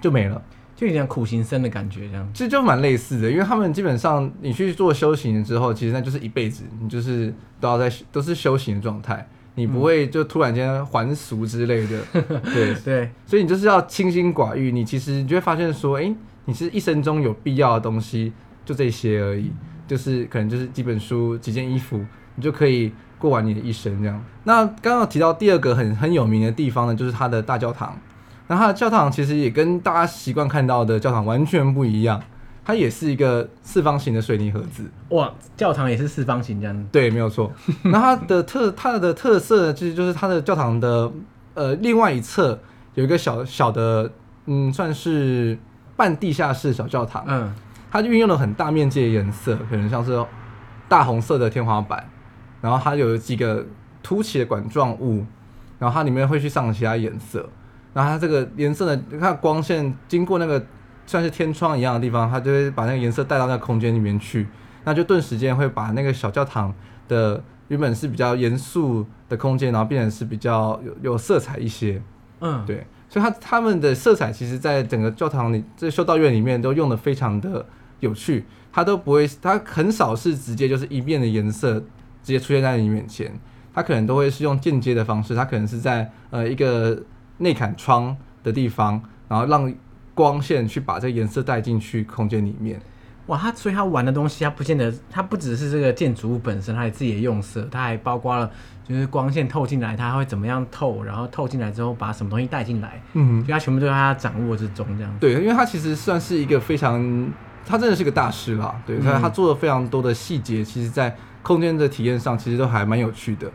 就没了，就有点苦行僧的感觉这样。其实就蛮类似的，因为他们基本上你去做修行之后，其实那就是一辈子，你就是都要在都是修行的状态。你不会就突然间还俗之类的，嗯、对对，所以你就是要清心寡欲。你其实你就会发现说，哎、欸，你是一生中有必要的东西就这些而已，就是可能就是几本书、几件衣服，你就可以过完你的一生这样。那刚刚提到第二个很很有名的地方呢，就是它的大教堂。那它的教堂其实也跟大家习惯看到的教堂完全不一样。它也是一个四方形的水泥盒子，哇！教堂也是四方形这样。对，没有错。那它的特它的特色呢，其实就是它的教堂的呃另外一侧有一个小小的嗯，算是半地下室小教堂。嗯，它就运用了很大面积的颜色，可能像是大红色的天花板，然后它有几个凸起的管状物，然后它里面会去上其他颜色，然后它这个颜色呢，你看光线经过那个。像是天窗一样的地方，它就会把那个颜色带到那个空间里面去，那就顿时间会把那个小教堂的原本是比较严肃的空间，然后变成是比较有有色彩一些。嗯，对，所以它他们的色彩其实在整个教堂里，这修道院里面都用的非常的有趣，它都不会，它很少是直接就是一面的颜色直接出现在你面前，它可能都会是用间接的方式，它可能是在呃一个内砍窗的地方，然后让。光线去把这个颜色带进去空间里面，哇，他所以他玩的东西，他不见得，他不只是这个建筑物本身，他有自己的用色，他还包括了就是光线透进来，他会怎么样透，然后透进来之后把什么东西带进来，嗯，就他全部都在他掌握之中这样。对，因为他其实算是一个非常，他真的是个大师啦，对，所以他做了非常多的细节，其实在空间的体验上其实都还蛮有趣的。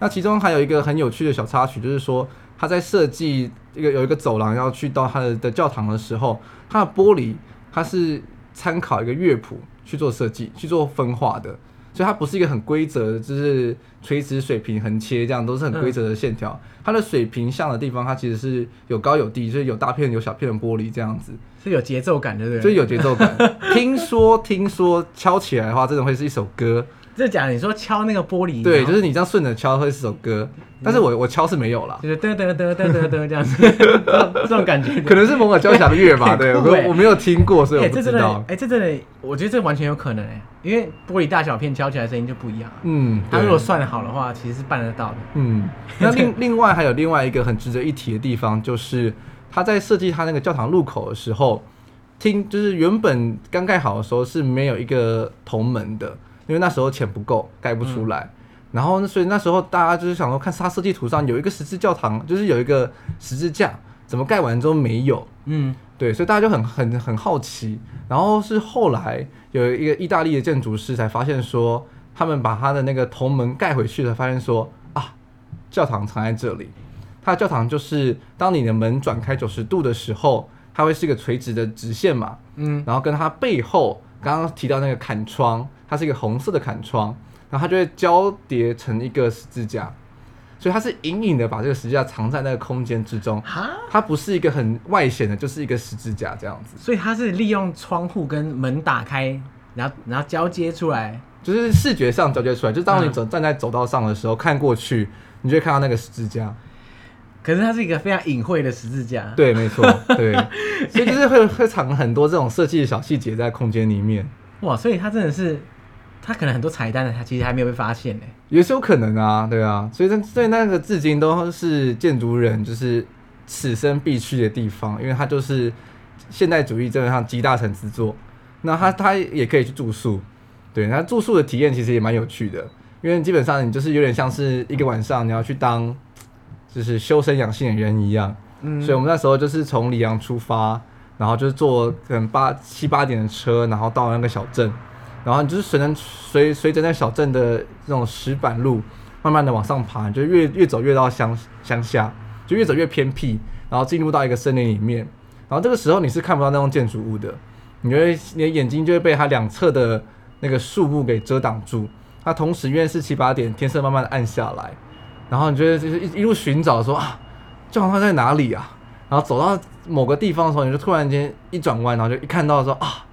那其中还有一个很有趣的小插曲，就是说。他在设计一个有一个走廊要去到他的的教堂的时候，他的玻璃他是参考一个乐谱去做设计去做分化的，所以它不是一个很规则的，就是垂直水平横切这样都是很规则的线条。它的水平向的地方，它其实是有高有低，就是有大片有小片的玻璃这样子，是有节奏感的，对不对？所以有节奏感。听说听说敲起来的话，真的会是一首歌。这讲你说敲那个玻璃，对，就是你这样顺着敲会是首歌，但是我我敲是没有啦，就是噔噔噔噔噔噔这样子，这种感觉，可能是某个交响乐吧，对，我我没有听过，所以我不知道。哎，这真的，我觉得这完全有可能哎，因为玻璃大小片敲起来声音就不一样。嗯，他如果算好的话，其实是办得到的。嗯，那另另外还有另外一个很值得一提的地方，就是他在设计他那个教堂入口的时候，听就是原本刚盖好的时候是没有一个铜门的。因为那时候钱不够，盖不出来，嗯、然后所以那时候大家就是想说，看他设计图上有一个十字教堂，就是有一个十字架，怎么盖完之后没有？嗯，对，所以大家就很很很好奇。然后是后来有一个意大利的建筑师才发现说，他们把他的那个铜门盖回去了，发现说啊，教堂藏在这里。他的教堂就是当你的门转开九十度的时候，它会是一个垂直的直线嘛，嗯，然后跟它背后刚刚提到那个坎窗。它是一个红色的砍窗，然后它就会交叠成一个十字架，所以它是隐隐的把这个十字架藏在那个空间之中。它不是一个很外显的，就是一个十字架这样子。所以它是利用窗户跟门打开，然后然后交接出来，就是视觉上交接出来。就当你走站在走道上的时候，看过去，你就会看到那个十字架。可是它是一个非常隐晦的十字架。对，没错，对，所以就是会会藏很多这种设计的小细节在空间里面。哇，所以它真的是，它可能很多彩蛋的，他其实还没有被发现呢。也是有可能啊，对啊，所以那所以那个至今都是建筑人就是此生必去的地方，因为它就是现代主义基本上集大成之作。那他他也可以去住宿，对，那住宿的体验其实也蛮有趣的，因为基本上你就是有点像是一个晚上你要去当就是修身养性的人一样，嗯，所以我们那时候就是从里昂出发，然后就是坐可能八七八点的车，然后到那个小镇，然后你就是随着随随着那小镇的这种石板路，慢慢的往上爬，就越越走越到乡乡下，就越走越偏僻，然后进入到一个森林里面，然后这个时候你是看不到那栋建筑物的。你觉得你的眼睛就会被它两侧的那个树木给遮挡住。它同时因为是七八点，天色慢慢的暗下来，然后你觉得就是一一路寻找说啊，教堂在哪里啊？然后走到某个地方的时候，你就突然间一转弯，然后就一看到说啊，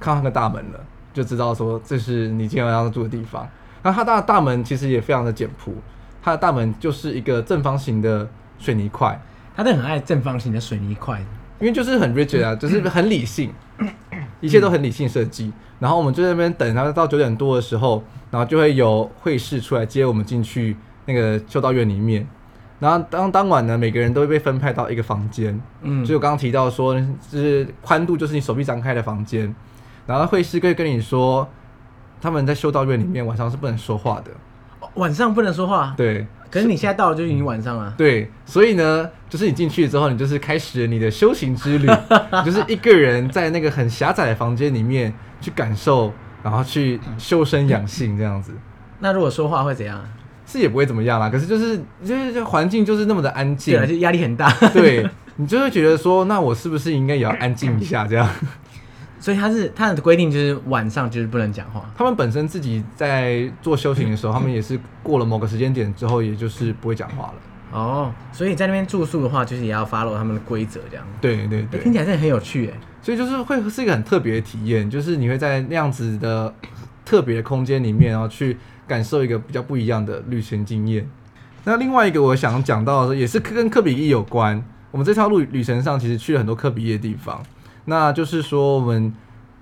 看到那个大门了，就知道说这是你今天要住的地方。那它大大门其实也非常的简朴，它的大门就是一个正方形的水泥块。他都很爱正方形的水泥块，因为就是很 rigid 啊，就是很理性。一切都很理性设计，然后我们就在那边等，然后到九点多的时候，然后就会有会士出来接我们进去那个修道院里面。然后当当晚呢，每个人都会被分派到一个房间，嗯，就我刚刚提到说，就是宽度就是你手臂张开的房间，然后会士可以跟你说，他们在修道院里面晚上是不能说话的，晚上不能说话，对。可是你现在到了就已经晚上了，对，所以呢，就是你进去之后，你就是开始了你的修行之旅，就是一个人在那个很狭窄的房间里面去感受，然后去修身养性这样子。那如果说话会怎样？是也不会怎么样啦，可是就是就是这环境就是那么的安静，对，就压力很大。对，你就会觉得说，那我是不是应该也要安静一下这样？所以他是他的规定就是晚上就是不能讲话。他们本身自己在做修行的时候，他们也是过了某个时间点之后，也就是不会讲话了。哦，所以在那边住宿的话，就是也要 follow 他们的规则这样。对对对，听起来真的很有趣哎。所以就是会是一个很特别的体验，就是你会在那样子的特别的空间里面，然后去感受一个比较不一样的旅行经验。那另外一个我想讲到的也是跟科比一有关。我们这条路旅程上其实去了很多科比一的地方。那就是说，我们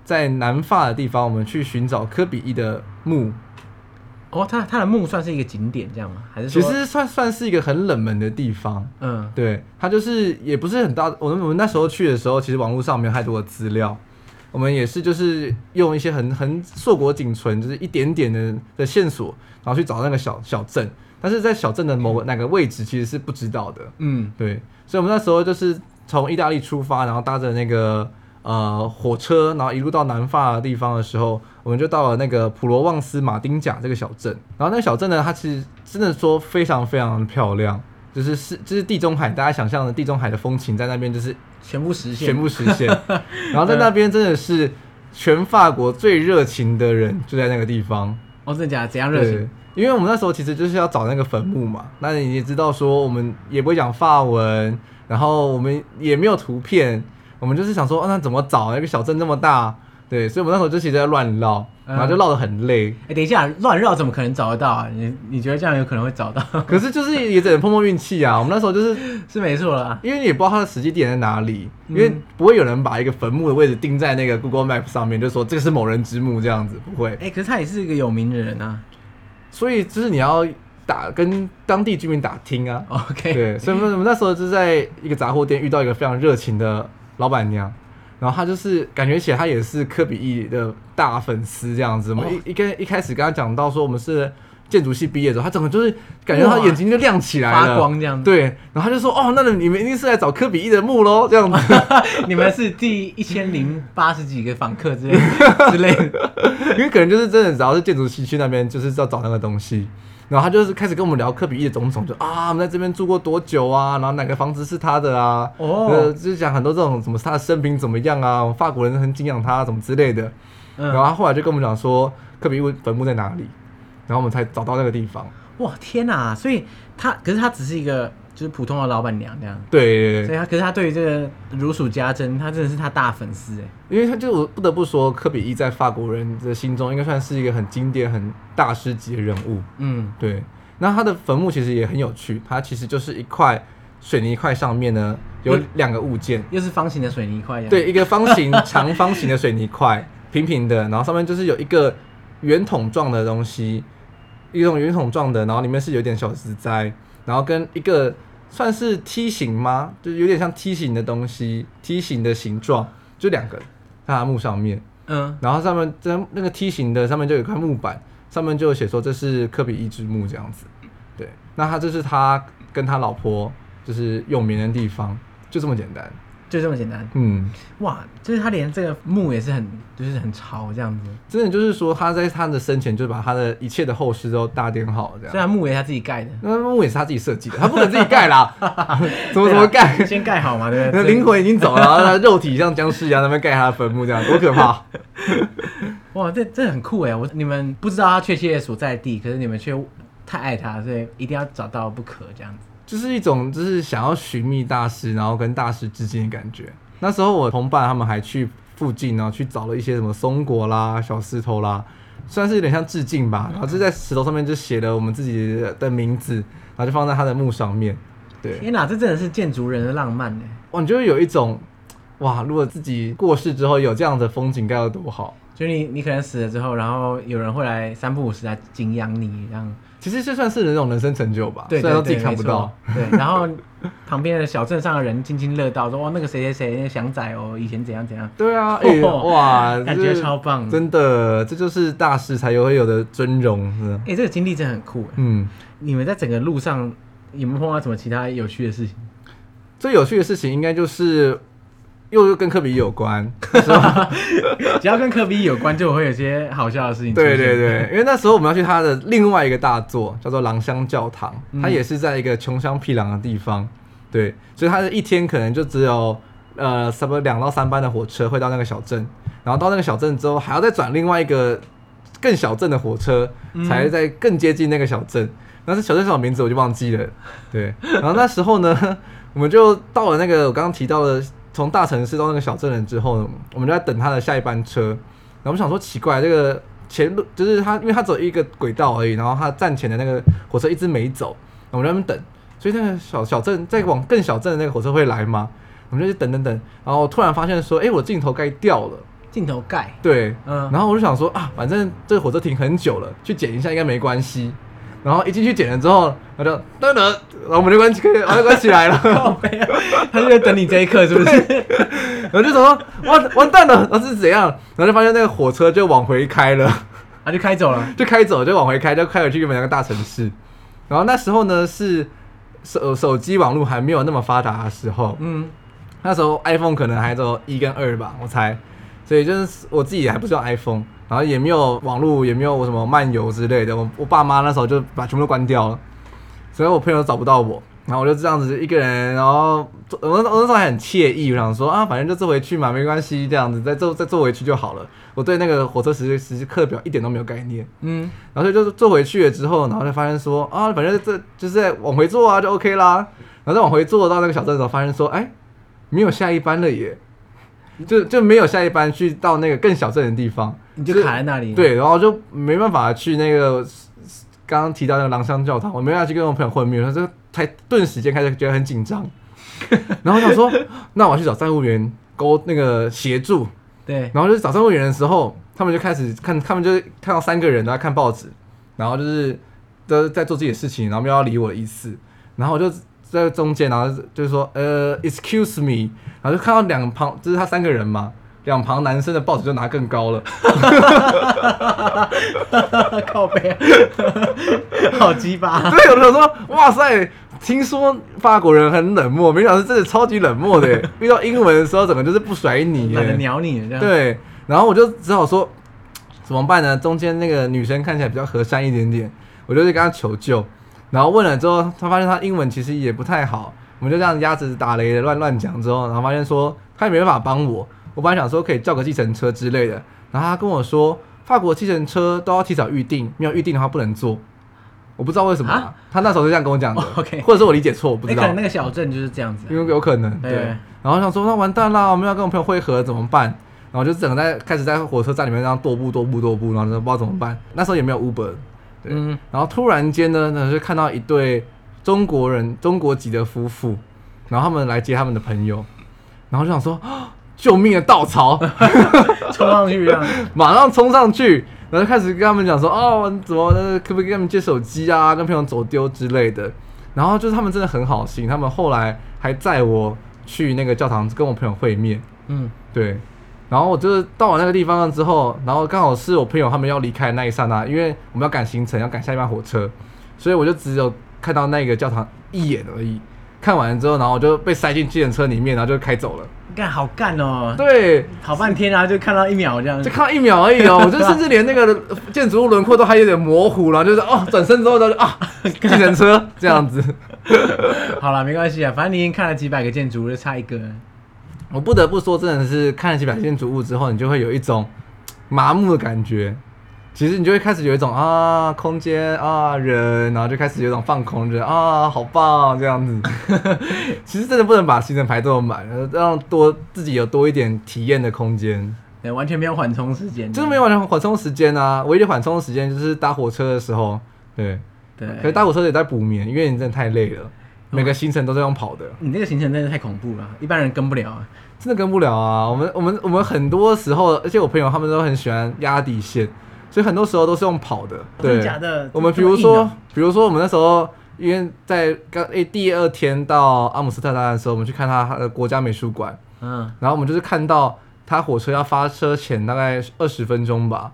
在南法的地方，我们去寻找科比一的墓。哦，他他的墓算是一个景点，这样吗？还是其实算算是一个很冷门的地方。嗯，对，它就是也不是很大。我们我们那时候去的时候，其实网络上没有太多的资料。我们也是就是用一些很很硕果仅存，就是一点点的的线索，然后去找那个小小镇。但是在小镇的某个哪个位置，其实是不知道的。嗯，对，所以我们那时候就是从意大利出发，然后搭着那个。呃，火车，然后一路到南法的地方的时候，我们就到了那个普罗旺斯马丁贾这个小镇。然后那个小镇呢，它其实真的说非常非常的漂亮，就是是就是地中海，大家想象的地中海的风情在那边就是全部实现，全部实现。然后在那边真的是全法国最热情的人就在那个地方。哦，真的假的？怎样热情？因为我们那时候其实就是要找那个坟墓嘛。那你也知道说，我们也不会讲法文，然后我们也没有图片。我们就是想说，哦，那怎么找？一个小镇那么大，对，所以我们那时候就其实在乱绕，然后就绕得很累。哎、嗯欸，等一下，乱绕怎么可能找得到啊？你你觉得这样有可能会找到？可是就是也只能碰碰运气啊。我们那时候就是 是没错啦，因为你也不知道它的实际地点在哪里，因为不会有人把一个坟墓的位置钉在那个 Google Map 上面，就说这个是某人之墓这样子，不会。哎、欸，可是他也是一个有名的人啊，所以就是你要打跟当地居民打听啊。OK，对，所以我们那时候就在一个杂货店遇到一个非常热情的老板娘。然后她就是感觉起来，她也是科比一的大粉丝这样子。我们一一跟一开始跟她讲到说我们是建筑系毕业的时候，他整个就是感觉他眼睛就亮起来了，发光这样子。对，然后他就说：“哦，那你们一定是来找科比一的墓喽？”这样子，你们是第一千零八十几个访客之类之类的，因为可能就是真的，只要是建筑系去那边，就是要找那个东西。然后他就是开始跟我们聊科比一的种种，就啊，我们在这边住过多久啊？然后哪个房子是他的啊？哦，呃，就是讲很多这种什么他的生平怎么样啊？法国人很敬仰他，什么之类的。嗯，然后他后来就跟我们讲说，科比一坟墓在哪里？然后我们才找到那个地方。哇，天哪！所以他可是他只是一个。就是普通的老板娘这样，对，对，对，所以他可是他对于这个如数家珍，他真的是他大粉丝哎，因为他就我不得不说，科比一在法国人的心中应该算是一个很经典、很大师级的人物。嗯，对。那他的坟墓其实也很有趣，它其实就是一块水泥块上面呢有两个物件，又是方形的水泥块。对，一个方形长方形的水泥块，平平的，然后上面就是有一个圆筒状的东西，一种圆筒状的，然后里面是有点小石栽，然后跟一个算是梯形吗？就是有点像梯形的东西，梯形的形状，就两个在它木上面。嗯，然后上面在那个梯形的上面就有一块木板，上面就写说这是科比一之木这样子。对，那他这是他跟他老婆就是永眠的地方，就这么简单，就这么简单。嗯，哇，就是他连这个墓也是很，就是很潮这样子。真的就是说他在他的生前就把他的一切的后事都打点好这样。虽然墓也是他自己盖的，那墓也是他自己设计的，他不能自己盖啦。怎么怎么盖？先盖好嘛，对不对？那灵魂已经走了，然后他肉体像僵尸一样在那边盖他的坟墓，这样多可怕！哇，这这很酷哎！我你们不知道他确切所在地，可是你们却。太爱他，所以一定要找到不可，这样子，就是一种就是想要寻觅大师，然后跟大师致敬的感觉。那时候我同伴他们还去附近，然后去找了一些什么松果啦、小石头啦，算是有点像致敬吧。然后就在石头上面就写了我们自己的名字，然后就放在他的墓上面。对，天哪，这真的是建筑人的浪漫呢！哇，你就会有一种哇，如果自己过世之后有这样的风景，该有多好！就你你可能死了之后，然后有人会来三不五时来敬仰你，这样。其实这算是那种人生成就吧，对，虽然说自己看不到。对，然后旁边的小镇上的人津津乐道，说哇，那个谁谁谁，那个祥仔哦，以前怎样怎样。对啊，哇，感觉超棒，真的，这就是大师才有会有的尊荣。哎、欸，这个经历真的很酷。嗯，你们在整个路上有没有碰到什么其他有趣的事情？最有趣的事情应该就是。又跟科比有关，只要跟科比有关，就会有些好笑的事情。对对对，因为那时候我们要去他的另外一个大作，叫做狼乡教堂，它也是在一个穷乡僻壤的地方。对，所以他的一天可能就只有呃什么两到三班的火车会到那个小镇，然后到那个小镇之后还要再转另外一个更小镇的火车，才在更接近那个小镇。但是小镇什么名字我就忘记了。对，然后那时候呢，我们就到了那个我刚刚提到的。从大城市到那个小镇了之后呢，我们就在等他的下一班车。然后我们想说奇怪，这个前路就是他，因为他走一个轨道而已。然后他站前的那个火车一直没走，我们在那边等。所以那个小小镇再往更小镇的那个火车会来吗？我们就去等等等。然后突然发现说，哎，我镜头盖掉了。镜头盖？对，嗯。然后我就想说啊，反正这个火车停很久了，去捡一下应该没关系。然后一进去捡了之后，他就噔噔，然后我们就关起，然后就关起来了。他就在等你这一刻，是不是？然后就说完完蛋了，然后是怎样？然后就发现那个火车就往回开了，他就开走了，就开走，就往回开，就开回去原本那个大城市。然后那时候呢，是手手机网络还没有那么发达的时候，嗯，那时候 iPhone 可能还只有一跟二吧，我猜。所以就是我自己还不知道 iPhone。然后也没有网络，也没有什么漫游之类的。我我爸妈那时候就把全部都关掉了，所以我朋友都找不到我。然后我就这样子一个人，然后我我那时候还很惬意，我想说啊，反正就坐回去嘛，没关系，这样子再坐再坐回去就好了。我对那个火车时时刻表一点都没有概念，嗯。然后就坐回去了之后，然后就发现说啊，反正这就是在往回坐啊，就 OK 啦。然后再往回坐到那个小镇的时候，发现说，哎，没有下一班了耶，就就没有下一班去到那个更小镇的地方。你就卡在那里，对，然后就没办法去那个刚刚提到那个狼香教堂，我没办法去跟我朋友会面，他就才顿时间开始觉得很紧张，然后想说，那我要去找站务员沟那个协助，对，然后就找站务员的时候，他们就开始看，他们就看到三个人都在看报纸，然后就是都在做自己的事情，然后没有要理我的意思，然后我就在中间，然后就是说，呃，excuse me，然后就看到两旁，就是他三个人嘛。两旁男生的报纸就拿更高了，靠背，好鸡巴。对，有的人说，哇塞，听说法国人很冷漠，没想到真的超级冷漠的。遇到英文的时候，怎么就是不甩你，懒得鸟你这样。对，然后我就只好说，怎么办呢？中间那个女生看起来比较和善一点点，我就去跟她求救。然后问了之后，她发现她英文其实也不太好，我们就这样鸭子打雷的乱乱讲之后，然后发现说她也没办法帮我。我本来想说可以叫个计程车之类的，然后他跟我说，法国计程车都要提早预定，没有预定的话不能坐。我不知道为什么、啊，啊、他那时候就这样跟我讲的。Oh, OK，或者是我理解错，我不知道。可能那个小镇就是这样子、啊，因为有可能对。对然后想说那完蛋啦，我们要跟我朋友会合怎么办？然后就整个在开始在火车站里面这样踱步踱步踱步，然后就不知道怎么办。那时候也没有 Uber，对。嗯、然后突然间呢，就看到一对中国人中国籍的夫妇，然后他们来接他们的朋友，然后就想说 救命的稻草，冲上去一样，马上冲上去，然后就开始跟他们讲说哦，怎么可不可以给他们借手机啊，跟朋友走丢之类的。然后就是他们真的很好心，他们后来还载我去那个教堂跟我朋友会面。嗯，对。然后我就是到了那个地方了之后，然后刚好是我朋友他们要离开那一刹那，因为我们要赶行程，要赶下一班火车，所以我就只有看到那个教堂一眼而已。看完之后，然后我就被塞进计程车里面，然后就开走了。干好干哦！对，好半天啊，就看到一秒这样，就看到一秒而已哦。我就 甚至连那个建筑物轮廓都还有点模糊了，就是哦，转身之后就啊，计程车这样子。好了，没关系啊，反正你已经看了几百个建筑物，就差一个。我不得不说，真的是看了几百个建筑物之后，你就会有一种麻木的感觉。其实你就会开始有一种啊，空间啊，人，然后就开始有一种放空，觉得啊，好棒这样子。其实真的不能把行程排这么满，让多自己有多一点体验的空间。对，完全没有缓冲时间，就是没有完全缓冲时间啊。唯一的缓冲时间就是搭火车的时候，对对。可是搭火车也在补眠，因为你真的太累了，每个行程都在用跑的。你那个行程真的太恐怖了，一般人跟不了啊，真的跟不了啊。我们我们我们很多时候，而且我朋友他们都很喜欢压底线。所以很多时候都是用跑的，对。假的？我们比如说，比如说我们那时候，因为在刚诶第二天到阿姆斯特丹的时候，我们去看他的国家美术馆，嗯，然后我们就是看到他火车要发车前大概二十分钟吧。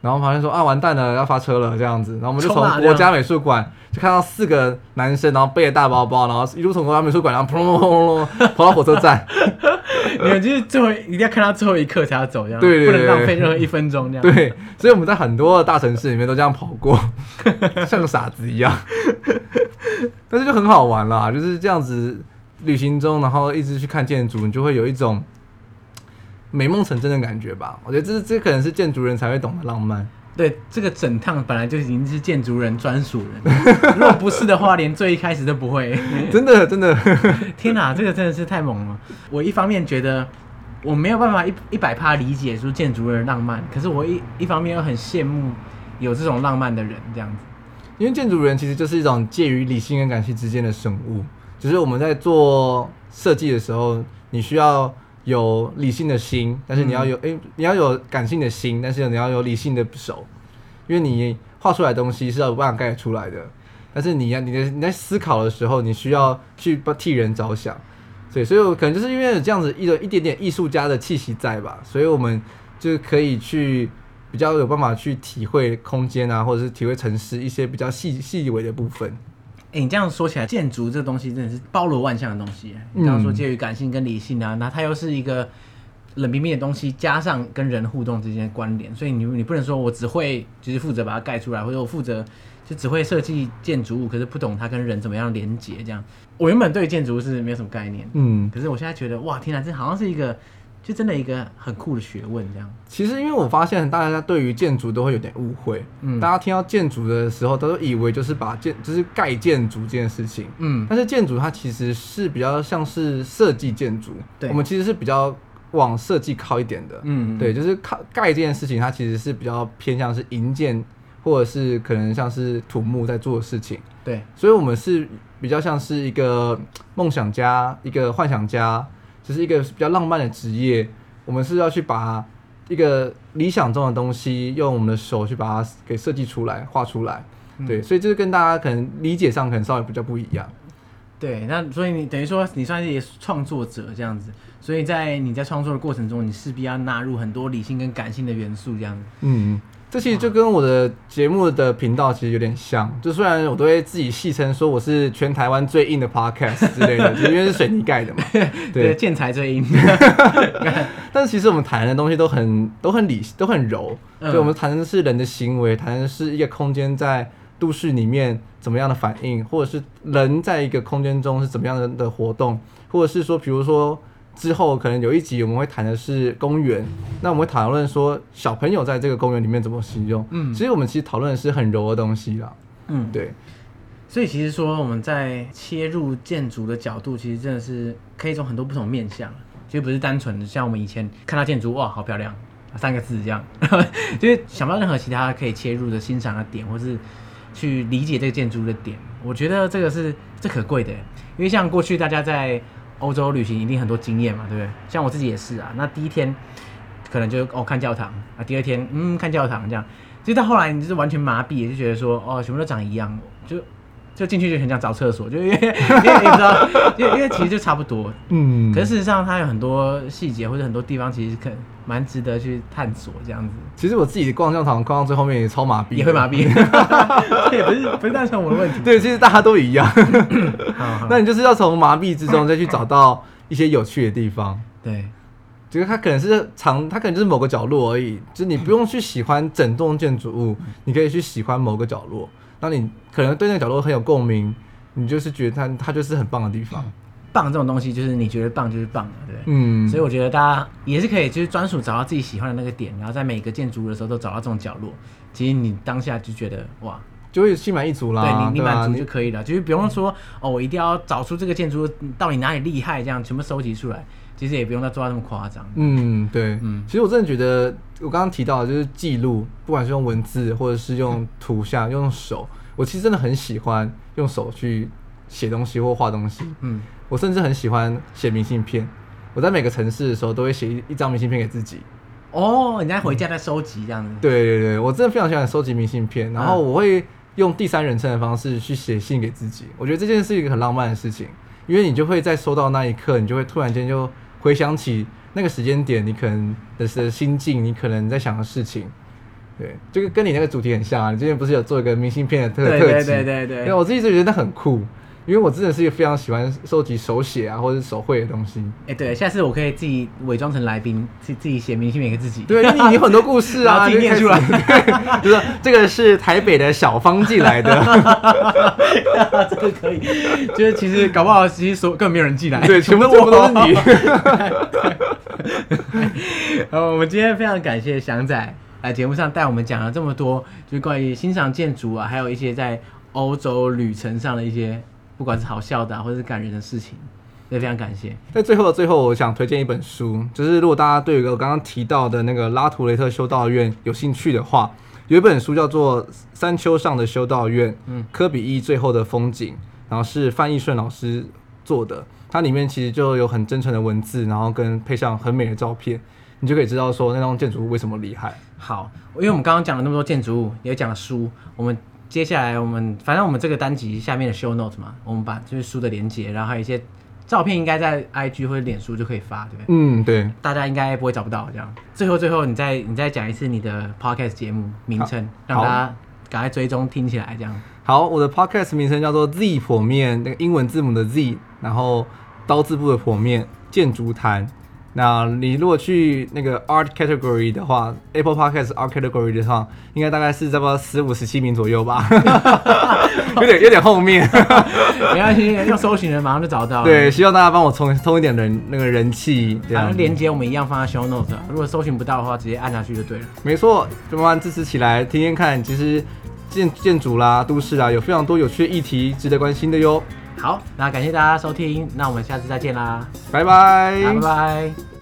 然后发现说啊，完蛋了，要发车了这样子，然后我们就从国家美术馆就看到四个男生，然后背着大包包，然后一路从国家美术馆，然后砰砰砰砰跑到火车站。你们就是最后一定要看到最后一刻才要走，这样对，对，对，不能浪费任何一分钟这样。对，所以我们在很多的大城市里面都这样跑过，像个傻子一样。但是就很好玩啦，就是这样子旅行中，然后一直去看建筑，你就会有一种。美梦成真的感觉吧，我觉得这这可能是建筑人才会懂的浪漫。对，这个整趟本来就已经是建筑人专属人，如果不是的话，连最一开始都不会。真 的真的，天哪，这个真的是太猛了。我一方面觉得我没有办法一一百趴理解说建筑人的浪漫，可是我一一方面又很羡慕有这种浪漫的人这样子。因为建筑人其实就是一种介于理性跟感性之间的生物，只是我们在做设计的时候，你需要。有理性的心，但是你要有诶、嗯欸，你要有感性的心，但是你要有理性的手，因为你画出来的东西是要有办法盖出来的。但是你要你的你在思考的时候，你需要去替人着想，对，所以我可能就是因为有这样子一个一点点艺术家的气息在吧，所以我们就可以去比较有办法去体会空间啊，或者是体会城市一些比较细细微的部分。欸、你这样说起来，建筑这个东西真的是包罗万象的东西。你刚刚说介于感性跟理性啊，那它又是一个冷冰冰的东西，加上跟人互动之间的关联，所以你你不能说我只会就是负责把它盖出来，或者我负责就只会设计建筑物，可是不懂它跟人怎么样连接。这样，我原本对建筑是没有什么概念，嗯，可是我现在觉得哇，天哪，这好像是一个。就真的一个很酷的学问，这样。其实，因为我发现大家对于建筑都会有点误会，嗯，大家听到建筑的时候，都以为就是把建，就是盖建筑这件事情，嗯，但是建筑它其实是比较像是设计建筑，对，我们其实是比较往设计靠一点的，嗯，对，就是靠盖这件事情，它其实是比较偏向是营建，或者是可能像是土木在做的事情，对，所以我们是比较像是一个梦想家，一个幻想家。只是一个比较浪漫的职业，我们是要去把一个理想中的东西用我们的手去把它给设计出来、画出来，对，所以这是跟大家可能理解上可能稍微比较不一样。对，那所以你等于说你算是一个创作者这样子，所以在你在创作的过程中，你势必要纳入很多理性跟感性的元素这样子。嗯。这其实就跟我的节目的频道其实有点像，就虽然我都会自己戏称说我是全台湾最硬的 podcast 之类的，就 因为是水泥盖的嘛，对，建材最硬。但是其实我们谈的东西都很都很理都很柔，所以我们谈的是人的行为，谈的是一个空间在都市里面怎么样的反应，或者是人在一个空间中是怎么样的的活动，或者是说，比如说。之后可能有一集我们会谈的是公园，那我们会讨论说小朋友在这个公园里面怎么使用。嗯，其实我们其实讨论的是很柔的东西啦。嗯，对。所以其实说我们在切入建筑的角度，其实真的是可以从很多不同面向，其实不是单纯的像我们以前看到建筑哇好漂亮三个字这样，就是想不到任何其他可以切入的欣赏的点，或是去理解这个建筑的点。我觉得这个是最可贵的，因为像过去大家在欧洲旅行一定很多经验嘛，对不对？像我自己也是啊。那第一天可能就哦看教堂啊，第二天嗯看教堂这样，其实到后来你就是完全麻痹，就觉得说哦什么都长一样，就。就进去就很想找厕所，就因为 因为你知道，因为因为其实就差不多，嗯。可是事实上，它有很多细节或者很多地方，其实可蛮值得去探索这样子。其实我自己逛教堂逛到最后面也超麻痹，也会麻痹，也不是不是单纯我的问题。对，其实大家都一样。好好那你就是要从麻痹之中再去找到一些有趣的地方。对，就是它可能是长，它可能就是某个角落而已，就是你不用去喜欢整栋建筑物，你可以去喜欢某个角落。那你可能对那个角落很有共鸣，你就是觉得它它就是很棒的地方。棒这种东西，就是你觉得棒就是棒了，对。嗯。所以我觉得大家也是可以，就是专属找到自己喜欢的那个点，然后在每个建筑物的时候都找到这种角落。其实你当下就觉得哇，就会心满意足啦。对你，你满足就可以了，就是不用说哦，我一定要找出这个建筑到底哪里厉害，这样全部收集出来。其实也不用再做到那么夸张。嗯，对，嗯，其实我真的觉得，我刚刚提到的就是记录，不管是用文字或者是用 图像、用手，我其实真的很喜欢用手去写东西或画东西。嗯，我甚至很喜欢写明信片。我在每个城市的时候都会写一一张明信片给自己。哦，你在回家再收集这样子？对对对，我真的非常喜欢收集明信片，然后我会用第三人称的方式去写信给自己。我觉得这件事是一个很浪漫的事情，因为你就会在收到那一刻，你就会突然间就。回想起那个时间点，你可能的是心境，你可能在想的事情，对，这个跟你那个主题很像啊。你之前不是有做一个明信片的特特辑？对对对对对。我自己就觉得很酷，因为我真的是一个非常喜欢收集手写啊或者是手绘的东西。哎、欸，对，下次我可以自己伪装成来宾，自自己写明信片给自己。对，你有很多故事啊，自己念出来。就是这个是台北的小方寄来的，这个可以。就是其实搞不好，其实说根本没有人寄来，对，全部全部都是你。好，我们今天非常感谢翔仔来节目上带我们讲了这么多，就是关于欣赏建筑啊，还有一些在欧洲旅程上的一些，不管是好笑的、啊、或者是感人的事情，也非常感谢。在最后的最后，我想推荐一本书，就是如果大家对于我刚刚提到的那个拉图雷特修道院有兴趣的话，有一本书叫做《山丘上的修道院》，嗯，科比一最后的风景，然后是范逸顺老师做的。它里面其实就有很真诚的文字，然后跟配上很美的照片，你就可以知道说那栋建筑物为什么厉害。好，因为我们刚刚讲了那么多建筑物，也讲了书，我们接下来我们反正我们这个单集下面的 show note 嘛，我们把就是书的连接，然后还有一些照片，应该在 IG 或者脸书就可以发，对不对？嗯，对，大家应该不会找不到这样。最后最后，你再你再讲一次你的 podcast 节目名称，让大家赶快追踪听起来这样。好，我的 podcast 名称叫做 Z 剖面，那个英文字母的 Z，然后刀字部的剖面建筑谈。那你如果去那个 Art Category 的话，Apple Podcast Art Category 的话，应该大概是差不多十五、十七名左右吧，有点有点后面，没关系，用搜寻人马上就找到。对，希望大家帮我充充一点人那个人气。反正链接我们一样放在 Show Notes，如果搜寻不到的话，直接按下去就对了。没错，就慢慢支持起来，天天看，其实。建建筑啦，都市啦，有非常多有趣的议题值得关心的哟。好，那感谢大家收听，那我们下次再见啦，拜拜，拜拜。